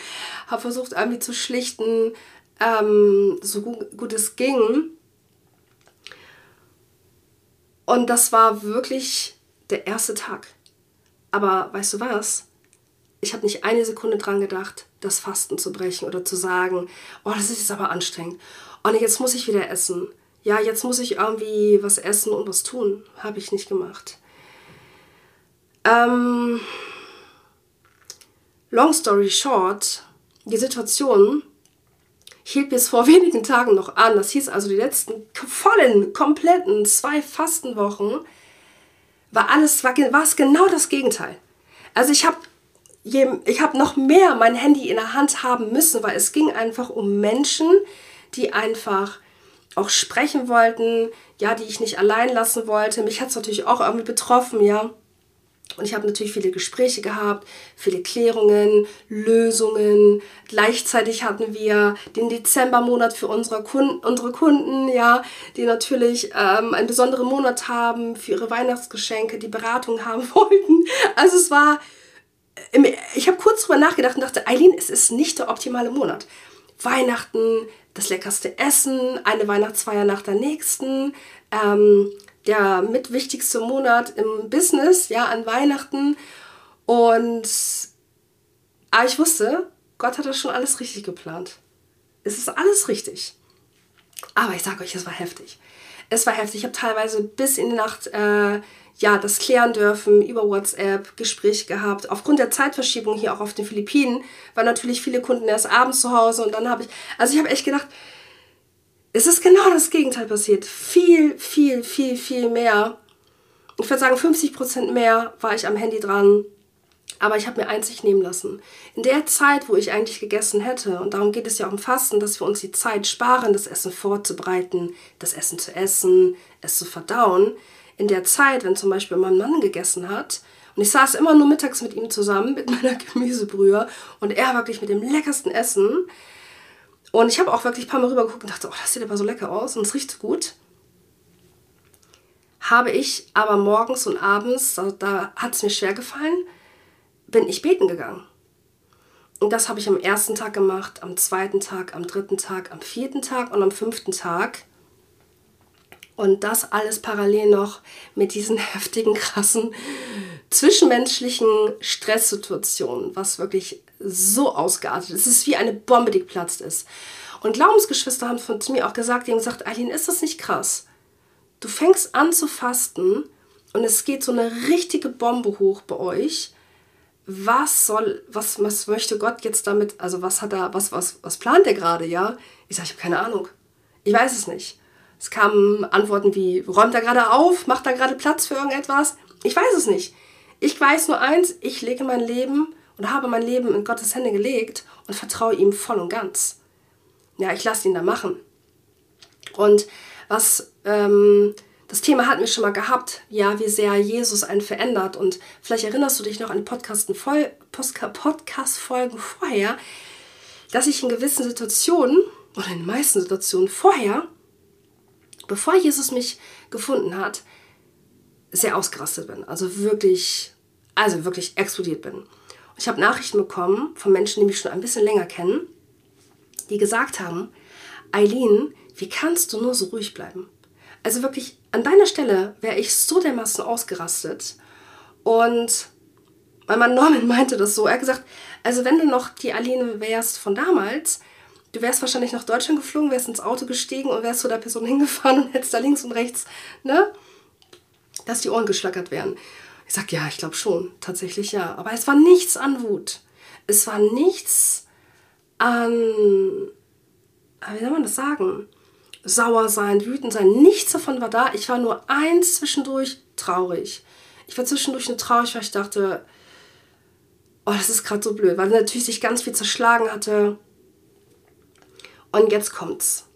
Habe versucht, irgendwie zu schlichten, ähm, so gut, gut es ging. Und das war wirklich der erste Tag. Aber weißt du was? Ich habe nicht eine Sekunde dran gedacht, das Fasten zu brechen oder zu sagen, oh, das ist jetzt aber anstrengend. Und jetzt muss ich wieder essen. Ja, jetzt muss ich irgendwie was essen und was tun. Habe ich nicht gemacht. Ähm, long story short, die Situation hielt bis vor wenigen Tagen noch an. Das hieß also, die letzten vollen, kompletten zwei Fastenwochen war alles, war, war es genau das Gegenteil. Also ich habe ich habe noch mehr mein Handy in der Hand haben müssen, weil es ging einfach um Menschen, die einfach auch sprechen wollten, ja, die ich nicht allein lassen wollte. Mich hat es natürlich auch irgendwie betroffen, ja. Und ich habe natürlich viele Gespräche gehabt, viele Klärungen, Lösungen. Gleichzeitig hatten wir den Dezembermonat für unsere Kunden, unsere Kunden ja, die natürlich ähm, einen besonderen Monat haben für ihre Weihnachtsgeschenke, die Beratung haben wollten. Also es war ich habe kurz drüber nachgedacht und dachte, Eileen, es ist nicht der optimale Monat. Weihnachten, das leckerste Essen, eine Weihnachtsfeier nach der nächsten, ähm, der mitwichtigste Monat im Business, ja, an Weihnachten. Und aber ich wusste, Gott hat das schon alles richtig geplant. Es ist alles richtig. Aber ich sage euch, es war heftig. Es war heftig. Ich habe teilweise bis in die Nacht äh, ja, das klären dürfen über WhatsApp, Gespräch gehabt. Aufgrund der Zeitverschiebung hier auch auf den Philippinen waren natürlich viele Kunden erst abends zu Hause und dann habe ich, also ich habe echt gedacht, es ist genau das Gegenteil passiert. Viel, viel, viel, viel mehr. Ich würde sagen, 50 Prozent mehr war ich am Handy dran. Aber ich habe mir einzig nehmen lassen. In der Zeit, wo ich eigentlich gegessen hätte, und darum geht es ja auch im Fasten, dass wir uns die Zeit sparen, das Essen vorzubereiten, das Essen zu essen, es zu verdauen, in der Zeit, wenn zum Beispiel mein Mann gegessen hat, und ich saß immer nur mittags mit ihm zusammen, mit meiner Gemüsebrühe, und er wirklich mit dem leckersten Essen. Und ich habe auch wirklich ein paar Mal rübergeguckt und dachte, oh, das sieht aber so lecker aus und es riecht so gut. Habe ich aber morgens und abends, da, da hat es mir schwer gefallen, bin ich beten gegangen. Und das habe ich am ersten Tag gemacht, am zweiten Tag, am dritten Tag, am vierten Tag und am fünften Tag. Und das alles parallel noch mit diesen heftigen, krassen zwischenmenschlichen Stresssituationen, was wirklich so ausgeartet ist. Es ist wie eine Bombe, die geplatzt ist. Und Glaubensgeschwister haben von mir auch gesagt, die haben gesagt, Aline, ist das nicht krass? Du fängst an zu fasten und es geht so eine richtige Bombe hoch bei euch. Was soll, was, was möchte Gott jetzt damit, also was hat er, was, was, was plant er gerade, ja? Ich sage, ich habe keine Ahnung. Ich weiß es nicht. Es kamen Antworten wie, räumt er gerade auf? Macht er gerade Platz für irgendetwas? Ich weiß es nicht. Ich weiß nur eins, ich lege mein Leben und habe mein Leben in Gottes Hände gelegt und vertraue ihm voll und ganz. Ja, ich lasse ihn da machen. Und was das Thema hatten wir schon mal gehabt, ja, wie sehr Jesus einen verändert. Und vielleicht erinnerst du dich noch an Podcast-Folgen vorher, dass ich in gewissen Situationen oder in den meisten Situationen vorher, bevor Jesus mich gefunden hat, sehr ausgerastet bin. Also wirklich, also wirklich explodiert bin. Und ich habe Nachrichten bekommen von Menschen, die mich schon ein bisschen länger kennen, die gesagt haben, Eileen, wie kannst du nur so ruhig bleiben? Also wirklich, an deiner Stelle wäre ich so dermaßen ausgerastet. Und mein Mann Norman meinte das so. Er hat gesagt, also wenn du noch die Aline wärst von damals, du wärst wahrscheinlich nach Deutschland geflogen, wärst ins Auto gestiegen und wärst zu der Person hingefahren und hättest da links und rechts, ne? Dass die Ohren geschlackert wären. Ich sag, ja, ich glaube schon, tatsächlich ja. Aber es war nichts an Wut. Es war nichts an, wie soll man das sagen? sauer sein, wütend sein. Nichts davon war da. Ich war nur eins zwischendurch traurig. Ich war zwischendurch nur traurig, weil ich dachte, oh, das ist gerade so blöd, weil natürlich sich ganz viel zerschlagen hatte. Und jetzt kommt's.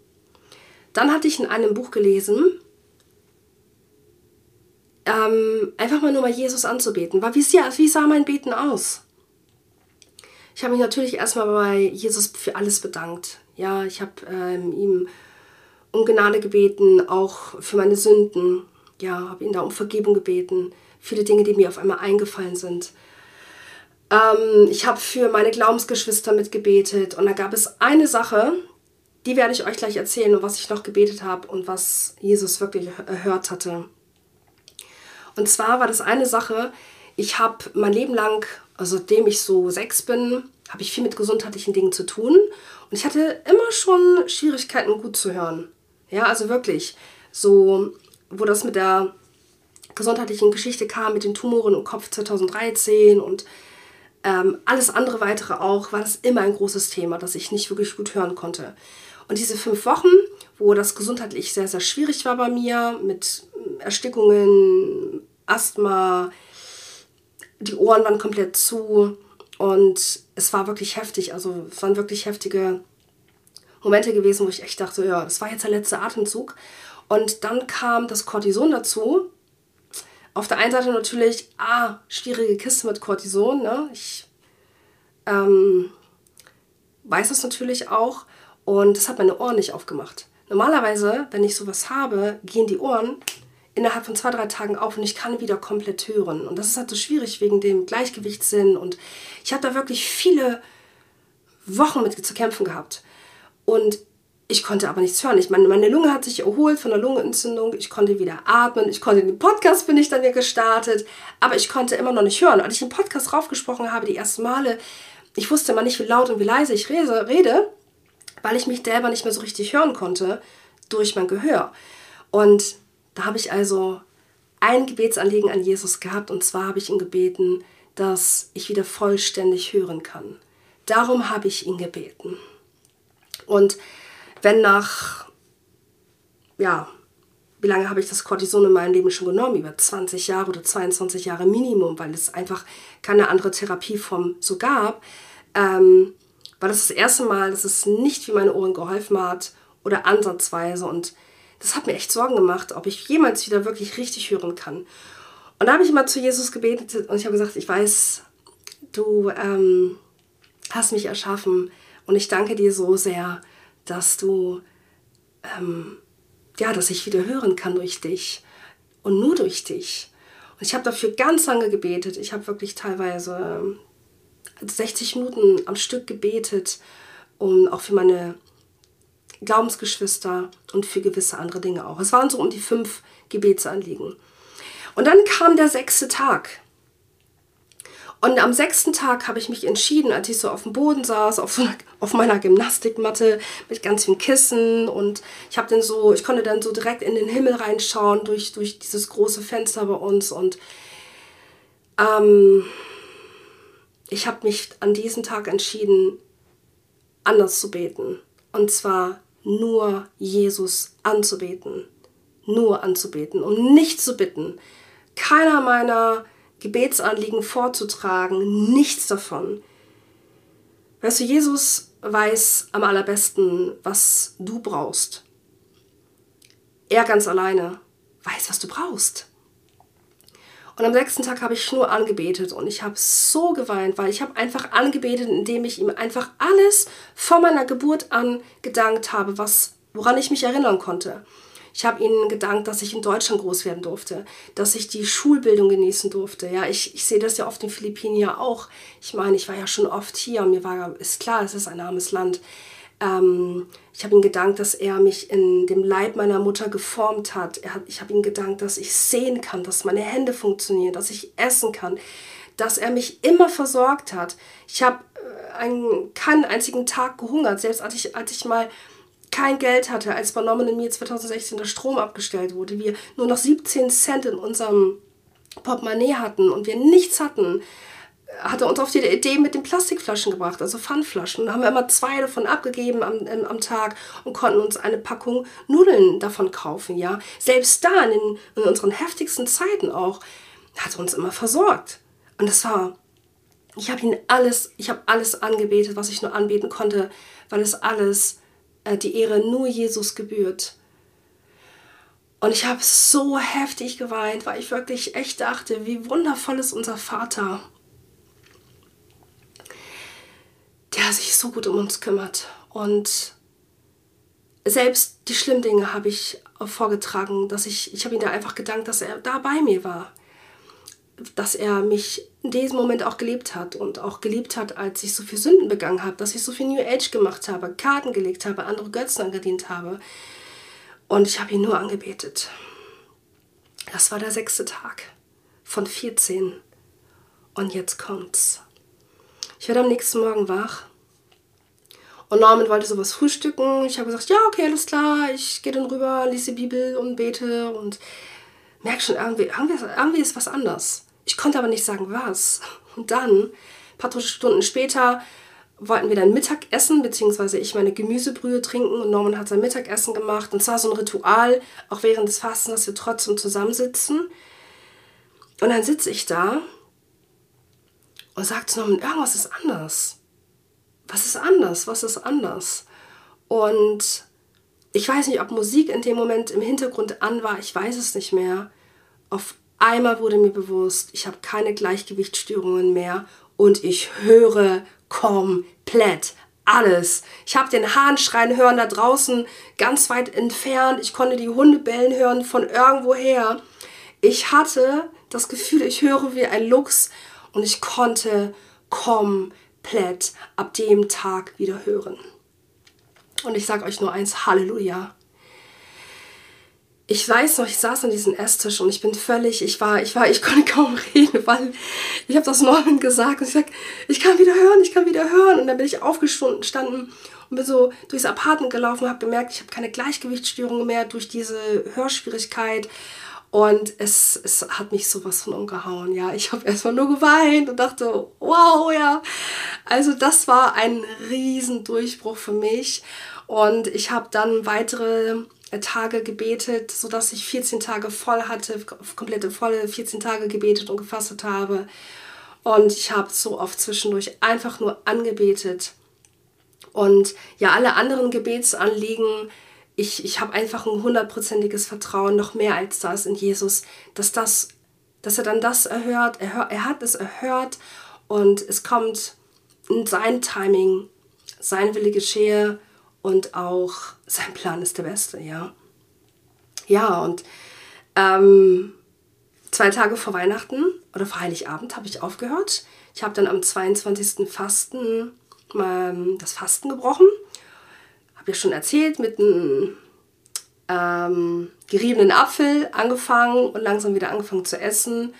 Dann hatte ich in einem Buch gelesen, ähm, einfach mal nur mal Jesus anzubeten. Weil wie, wie sah mein Beten aus? Ich habe mich natürlich erstmal bei Jesus für alles bedankt. Ja, ich habe ähm, ihm um Gnade gebeten, auch für meine Sünden. Ja, habe ihn da um Vergebung gebeten. Viele Dinge, die mir auf einmal eingefallen sind. Ähm, ich habe für meine Glaubensgeschwister mitgebetet und da gab es eine Sache, die werde ich euch gleich erzählen und was ich noch gebetet habe und was Jesus wirklich erhört hatte. Und zwar war das eine Sache, ich habe mein Leben lang, also seitdem ich so sechs bin, habe ich viel mit gesundheitlichen Dingen zu tun und ich hatte immer schon Schwierigkeiten, gut zu hören. Ja, also wirklich, so, wo das mit der gesundheitlichen Geschichte kam, mit den Tumoren im Kopf 2013 und ähm, alles andere weitere auch, war das immer ein großes Thema, das ich nicht wirklich gut hören konnte. Und diese fünf Wochen, wo das gesundheitlich sehr, sehr schwierig war bei mir, mit Erstickungen, Asthma, die Ohren waren komplett zu und es war wirklich heftig. Also es waren wirklich heftige Momente gewesen, wo ich echt dachte, ja, das war jetzt der letzte Atemzug. Und dann kam das Cortison dazu. Auf der einen Seite natürlich, ah, schwierige Kiste mit Cortison. Ne? Ich ähm, weiß es natürlich auch. Und das hat meine Ohren nicht aufgemacht. Normalerweise, wenn ich sowas habe, gehen die Ohren innerhalb von zwei, drei Tagen auf und ich kann wieder komplett hören. Und das ist halt so schwierig wegen dem Gleichgewichtssinn. Und ich habe da wirklich viele Wochen mit zu kämpfen gehabt. Und ich konnte aber nichts hören. Ich meine, meine Lunge hat sich erholt von der Lungenentzündung. Ich konnte wieder atmen. Ich konnte den Podcast bin ich dann ja gestartet. Aber ich konnte immer noch nicht hören. Als ich den Podcast raufgesprochen habe, die ersten Male, ich wusste immer nicht, wie laut und wie leise ich rede, weil ich mich selber nicht mehr so richtig hören konnte durch mein Gehör. Und da habe ich also ein Gebetsanliegen an Jesus gehabt. Und zwar habe ich ihn gebeten, dass ich wieder vollständig hören kann. Darum habe ich ihn gebeten. Und wenn nach, ja, wie lange habe ich das Cortison in meinem Leben schon genommen? Über 20 Jahre oder 22 Jahre Minimum, weil es einfach keine andere Therapieform so gab. Ähm, war das das erste Mal, dass es nicht wie meine Ohren geholfen hat oder ansatzweise. Und das hat mir echt Sorgen gemacht, ob ich jemals wieder wirklich richtig hören kann. Und da habe ich immer zu Jesus gebetet und ich habe gesagt, ich weiß, du ähm, hast mich erschaffen und ich danke dir so sehr, dass du, ähm, ja, dass ich wieder hören kann durch dich und nur durch dich. Und ich habe dafür ganz lange gebetet. Ich habe wirklich teilweise 60 ähm, Minuten am Stück gebetet, um auch für meine Glaubensgeschwister und für gewisse andere Dinge auch. Es waren so um die fünf Gebetsanliegen. Und dann kam der sechste Tag. Und am sechsten Tag habe ich mich entschieden, als ich so auf dem Boden saß, auf, so einer, auf meiner Gymnastikmatte mit ganz vielen Kissen und ich habe dann so, ich konnte dann so direkt in den Himmel reinschauen durch, durch dieses große Fenster bei uns und ähm, ich habe mich an diesem Tag entschieden, anders zu beten. Und zwar nur Jesus anzubeten. Nur anzubeten, um nicht zu bitten. Keiner meiner Gebetsanliegen vorzutragen, nichts davon. Weißt du, Jesus weiß am allerbesten, was du brauchst. Er ganz alleine weiß, was du brauchst. Und am sechsten Tag habe ich nur angebetet und ich habe so geweint, weil ich habe einfach angebetet, indem ich ihm einfach alles von meiner Geburt an gedankt habe, was, woran ich mich erinnern konnte. Ich habe ihnen gedankt, dass ich in Deutschland groß werden durfte, dass ich die Schulbildung genießen durfte. Ja, ich, ich sehe das ja auf den Philippinen ja auch. Ich meine, ich war ja schon oft hier und mir war, ist klar, es ist ein armes Land. Ähm, ich habe ihm gedankt, dass er mich in dem Leib meiner Mutter geformt hat. hat ich habe ihm gedankt, dass ich sehen kann, dass meine Hände funktionieren, dass ich essen kann, dass er mich immer versorgt hat. Ich habe äh, einen, keinen einzigen Tag gehungert, selbst als ich, als ich mal kein Geld hatte, als bei Norman mir 2016 der Strom abgestellt wurde, wir nur noch 17 Cent in unserem Portemonnaie hatten und wir nichts hatten, hat er uns auf die Idee mit den Plastikflaschen gebracht, also Pfandflaschen. Da haben wir immer zwei davon abgegeben am, am Tag und konnten uns eine Packung Nudeln davon kaufen, ja. Selbst da, in, in unseren heftigsten Zeiten auch, hat er uns immer versorgt. Und das war, ich habe ihn alles, ich habe alles angebetet, was ich nur anbeten konnte, weil es alles äh, die Ehre nur Jesus gebührt. Und ich habe so heftig geweint, weil ich wirklich echt dachte, wie wundervoll ist unser Vater, der sich so gut um uns kümmert. Und selbst die schlimmen Dinge habe ich vorgetragen, dass ich, ich habe ihm da einfach gedankt, dass er da bei mir war dass er mich in diesem Moment auch geliebt hat und auch geliebt hat, als ich so viel Sünden begangen habe, dass ich so viel New Age gemacht habe, Karten gelegt habe, andere Götzen angedient habe. Und ich habe ihn nur angebetet. Das war der sechste Tag von 14. Und jetzt kommt's. Ich werde am nächsten Morgen wach. Und Norman wollte sowas frühstücken. Ich habe gesagt, ja, okay, alles klar. Ich gehe dann rüber, lese die Bibel und bete und merke schon, irgendwie, irgendwie, irgendwie ist was anders. Ich konnte aber nicht sagen, was. Und dann, ein paar Stunden später, wollten wir dann Mittagessen, beziehungsweise ich meine Gemüsebrühe trinken und Norman hat sein Mittagessen gemacht. Und zwar so ein Ritual, auch während des Fastens, dass wir trotzdem zusammensitzen. Und dann sitze ich da und sage zu Norman, irgendwas ist anders. Was ist anders? Was ist anders? Und ich weiß nicht, ob Musik in dem Moment im Hintergrund an war, ich weiß es nicht mehr. Auf Einmal wurde mir bewusst, ich habe keine Gleichgewichtsstörungen mehr und ich höre komplett alles. Ich habe den Hahn schreien hören da draußen, ganz weit entfernt. Ich konnte die Hunde bellen hören von irgendwoher. Ich hatte das Gefühl, ich höre wie ein Luchs und ich konnte komplett ab dem Tag wieder hören. Und ich sage euch nur eins, Halleluja. Ich weiß noch, ich saß an diesem Esstisch und ich bin völlig, ich war, ich war, ich konnte kaum reden, weil ich habe das Norman gesagt und ich sag, ich kann wieder hören, ich kann wieder hören. Und dann bin ich aufgestanden und bin so durchs Apartment gelaufen und habe gemerkt, ich habe keine Gleichgewichtsstörung mehr durch diese Hörschwierigkeit und es, es hat mich sowas von umgehauen, ja. Ich habe erstmal nur geweint und dachte, wow, ja. Also das war ein Riesendurchbruch für mich und ich habe dann weitere Tage gebetet, sodass ich 14 Tage voll hatte, komplette volle 14 Tage gebetet und gefastet habe. Und ich habe so oft zwischendurch einfach nur angebetet. Und ja, alle anderen Gebetsanliegen, ich, ich habe einfach ein hundertprozentiges Vertrauen, noch mehr als das in Jesus, dass, das, dass er dann das erhört. Er, er hat es erhört und es kommt in sein Timing, sein Wille geschehe und auch sein Plan ist der beste, ja. Ja, und ähm, zwei Tage vor Weihnachten oder vor Heiligabend habe ich aufgehört. Ich habe dann am 22. Fasten ähm, das Fasten gebrochen. Habe ja schon erzählt, mit einem ähm, geriebenen Apfel angefangen und langsam wieder angefangen zu essen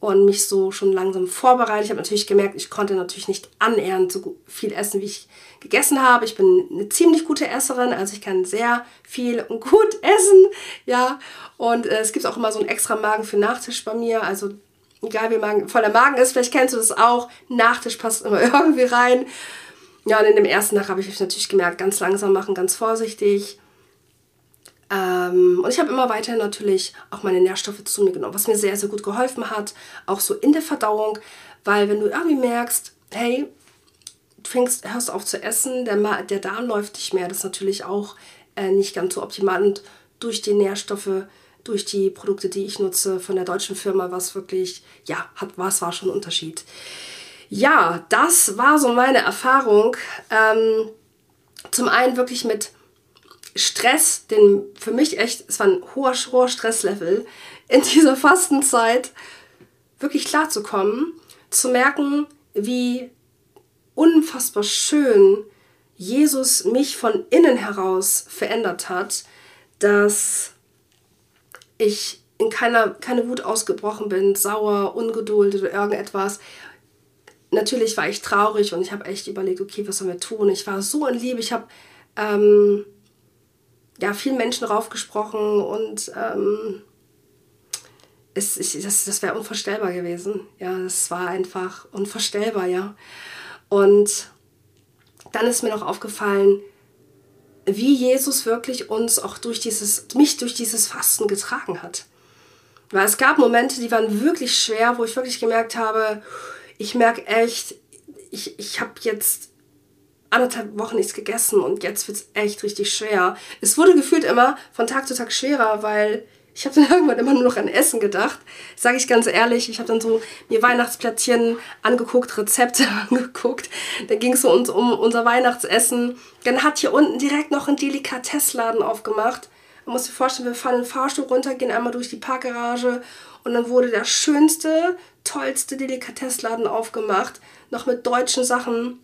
und mich so schon langsam vorbereitet. Ich habe natürlich gemerkt, ich konnte natürlich nicht annähernd so viel essen, wie ich gegessen habe. Ich bin eine ziemlich gute Esserin, also ich kann sehr viel und gut essen, ja. Und äh, es gibt auch immer so einen extra Magen für Nachtisch bei mir, also egal wie Magen, voller Magen ist, vielleicht kennst du das auch, Nachtisch passt immer irgendwie rein. Ja, und in dem ersten Tag habe ich natürlich gemerkt, ganz langsam machen, ganz vorsichtig. Ähm, und ich habe immer weiter natürlich auch meine Nährstoffe zu mir genommen, was mir sehr, sehr gut geholfen hat, auch so in der Verdauung, weil wenn du irgendwie merkst, hey, du fängst, hörst auf zu essen, der, der Darm läuft nicht mehr, das ist natürlich auch äh, nicht ganz so optimal und durch die Nährstoffe, durch die Produkte, die ich nutze von der deutschen Firma, was wirklich, ja, hat, was war schon ein Unterschied. Ja, das war so meine Erfahrung. Ähm, zum einen wirklich mit Stress, den für mich echt, es war ein hoher, hoher Stresslevel, in dieser Fastenzeit wirklich klarzukommen, zu merken, wie unfassbar schön Jesus mich von innen heraus verändert hat, dass ich in keiner keine Wut ausgebrochen bin, sauer, ungeduldet oder irgendetwas. Natürlich war ich traurig und ich habe echt überlegt, okay, was sollen wir tun? Ich war so in Liebe, ich habe ähm, ja, vielen Menschen raufgesprochen und ähm, es, ich, das, das wäre unvorstellbar gewesen. Ja, das war einfach unvorstellbar, ja. Und dann ist mir noch aufgefallen, wie Jesus wirklich uns auch durch dieses, mich durch dieses Fasten getragen hat. Weil es gab Momente, die waren wirklich schwer, wo ich wirklich gemerkt habe, ich merke echt, ich, ich habe jetzt anderthalb Wochen nichts gegessen und jetzt wird es echt richtig schwer. Es wurde gefühlt immer von Tag zu Tag schwerer, weil ich habe dann irgendwann immer nur noch an Essen gedacht. Sage ich ganz ehrlich, ich habe dann so mir Weihnachtsplättchen angeguckt, Rezepte angeguckt. Dann ging es so um, um unser Weihnachtsessen. Dann hat hier unten direkt noch ein Delikatessladen aufgemacht. Man muss sich vorstellen, wir fahren den Fahrstuhl runter, gehen einmal durch die Parkgarage und dann wurde der schönste, tollste Delikatessladen aufgemacht. Noch mit deutschen Sachen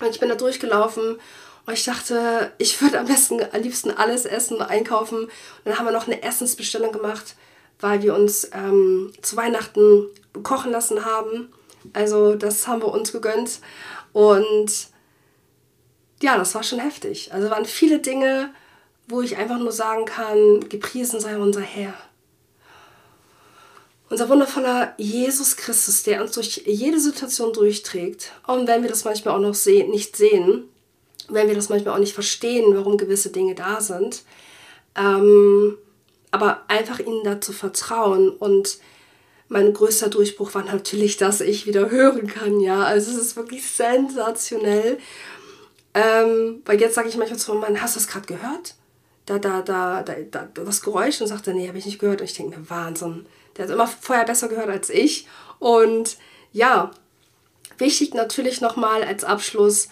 und ich bin da durchgelaufen und ich dachte, ich würde am besten, am liebsten alles essen, einkaufen. Und dann haben wir noch eine Essensbestellung gemacht, weil wir uns ähm, zu Weihnachten kochen lassen haben. Also das haben wir uns gegönnt. Und ja, das war schon heftig. Also waren viele Dinge, wo ich einfach nur sagen kann, gepriesen sei unser Herr. Unser wundervoller Jesus Christus, der uns durch jede Situation durchträgt. Und wenn wir das manchmal auch noch seh nicht sehen, wenn wir das manchmal auch nicht verstehen, warum gewisse Dinge da sind, ähm, aber einfach ihnen dazu vertrauen und mein größter Durchbruch war natürlich, dass ich wieder hören kann, ja. Also es ist wirklich sensationell. Ähm, weil jetzt sage ich manchmal zu meinem Mann, hast du das gerade gehört? Da, da, da, da, da, das Geräusch und sagt er, nee, habe ich nicht gehört. Und ich denke mir, Wahnsinn. Der hat immer vorher besser gehört als ich. Und ja, wichtig natürlich nochmal als Abschluss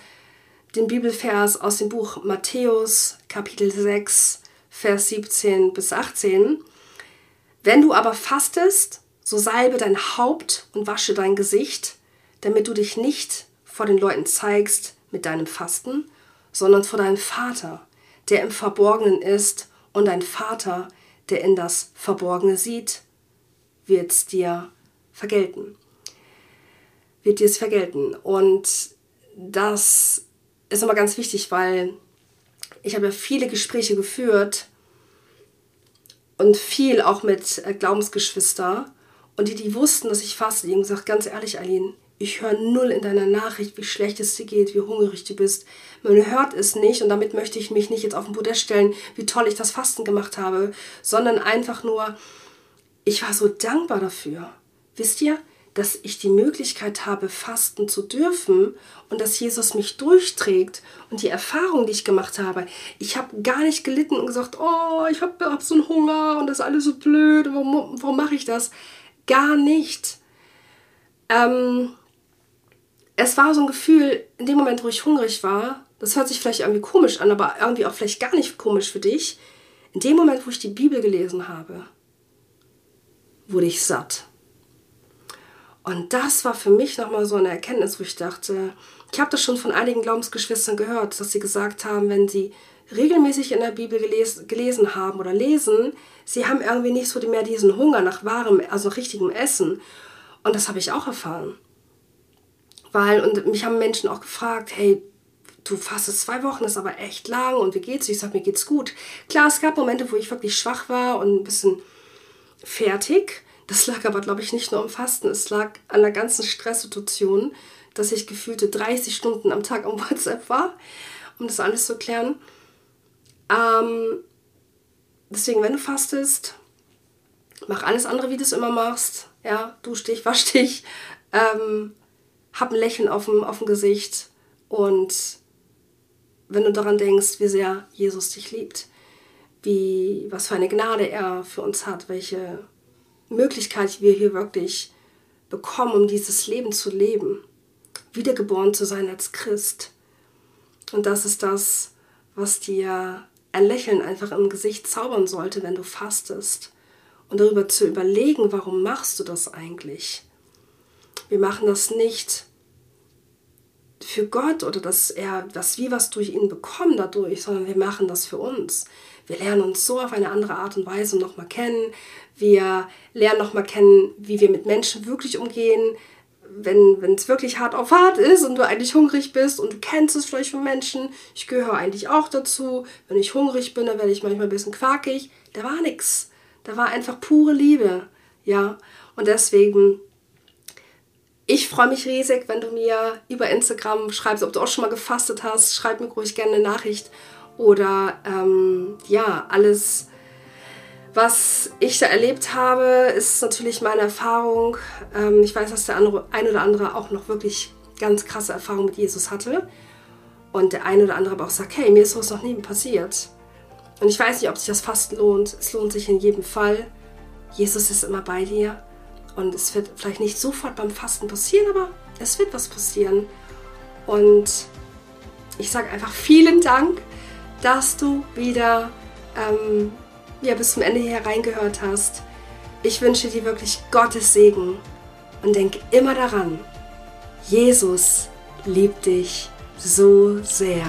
den Bibelvers aus dem Buch Matthäus Kapitel 6, Vers 17 bis 18. Wenn du aber fastest, so salbe dein Haupt und wasche dein Gesicht, damit du dich nicht vor den Leuten zeigst mit deinem Fasten, sondern vor deinem Vater, der im Verborgenen ist, und dein Vater, der in das Verborgene sieht, wird es dir vergelten. Wird dir es vergelten. Und das ist immer ganz wichtig, weil ich habe ja viele Gespräche geführt und viel auch mit äh, Glaubensgeschwister und die, die wussten, dass ich faste, die haben gesagt, ganz ehrlich, Aline, ich höre null in deiner Nachricht, wie schlecht es dir geht, wie hungrig du bist. Man hört es nicht und damit möchte ich mich nicht jetzt auf den Podest stellen, wie toll ich das Fasten gemacht habe, sondern einfach nur, ich war so dankbar dafür. Wisst ihr, dass ich die Möglichkeit habe, fasten zu dürfen und dass Jesus mich durchträgt und die Erfahrung, die ich gemacht habe. Ich habe gar nicht gelitten und gesagt, oh, ich habe hab so einen Hunger und das ist alles so blöd, warum, warum mache ich das? Gar nicht. Ähm, es war so ein Gefühl, in dem Moment, wo ich hungrig war, das hört sich vielleicht irgendwie komisch an, aber irgendwie auch vielleicht gar nicht komisch für dich. In dem Moment, wo ich die Bibel gelesen habe, wurde ich satt. Und das war für mich nochmal so eine Erkenntnis, wo ich dachte, ich habe das schon von einigen Glaubensgeschwistern gehört, dass sie gesagt haben, wenn sie regelmäßig in der Bibel gelesen, gelesen haben oder lesen, sie haben irgendwie nicht so mehr diesen Hunger nach wahrem, also richtigem Essen. Und das habe ich auch erfahren. Weil, und mich haben Menschen auch gefragt, hey, du fastest zwei Wochen, ist aber echt lang und wie geht's? Ich sage, mir geht's gut. Klar, es gab Momente, wo ich wirklich schwach war und ein bisschen fertig. Das lag aber, glaube ich, nicht nur am Fasten, es lag an der ganzen Stresssituation, dass ich gefühlte 30 Stunden am Tag am WhatsApp war, um das alles zu klären. Ähm, deswegen, wenn du fastest, mach alles andere, wie du es immer machst. Ja, dusch dich, wasch dich, ähm, hab ein Lächeln auf dem, auf dem Gesicht und wenn du daran denkst, wie sehr Jesus dich liebt, wie, was für eine Gnade er für uns hat, welche Möglichkeit wir hier wirklich bekommen, um dieses Leben zu leben, wiedergeboren zu sein als Christ. Und das ist das, was dir ein Lächeln einfach im Gesicht zaubern sollte, wenn du fastest. Und darüber zu überlegen, warum machst du das eigentlich? Wir machen das nicht für Gott oder dass er, dass wir was durch ihn bekommen dadurch, sondern wir machen das für uns. Wir lernen uns so auf eine andere Art und Weise nochmal kennen. Wir lernen nochmal kennen, wie wir mit Menschen wirklich umgehen, wenn es wirklich hart auf hart ist und du eigentlich hungrig bist und du kennst es vielleicht von Menschen. Ich gehöre eigentlich auch dazu. Wenn ich hungrig bin, dann werde ich manchmal ein bisschen quakig. Da war nichts. Da war einfach pure Liebe. Ja, und deswegen ich freue mich riesig, wenn du mir über Instagram schreibst, ob du auch schon mal gefastet hast. Schreib mir ruhig gerne eine Nachricht. Oder ähm, ja, alles, was ich da erlebt habe, ist natürlich meine Erfahrung. Ähm, ich weiß, dass der andere, ein oder andere auch noch wirklich ganz krasse Erfahrungen mit Jesus hatte. Und der ein oder andere aber auch sagt, hey, mir ist sowas noch nie passiert. Und ich weiß nicht, ob sich das Fasten lohnt. Es lohnt sich in jedem Fall. Jesus ist immer bei dir. Und es wird vielleicht nicht sofort beim Fasten passieren, aber es wird was passieren. Und ich sage einfach vielen Dank, dass du wieder ähm, ja, bis zum Ende hier reingehört hast. Ich wünsche dir wirklich Gottes Segen und denk immer daran, Jesus liebt dich so sehr.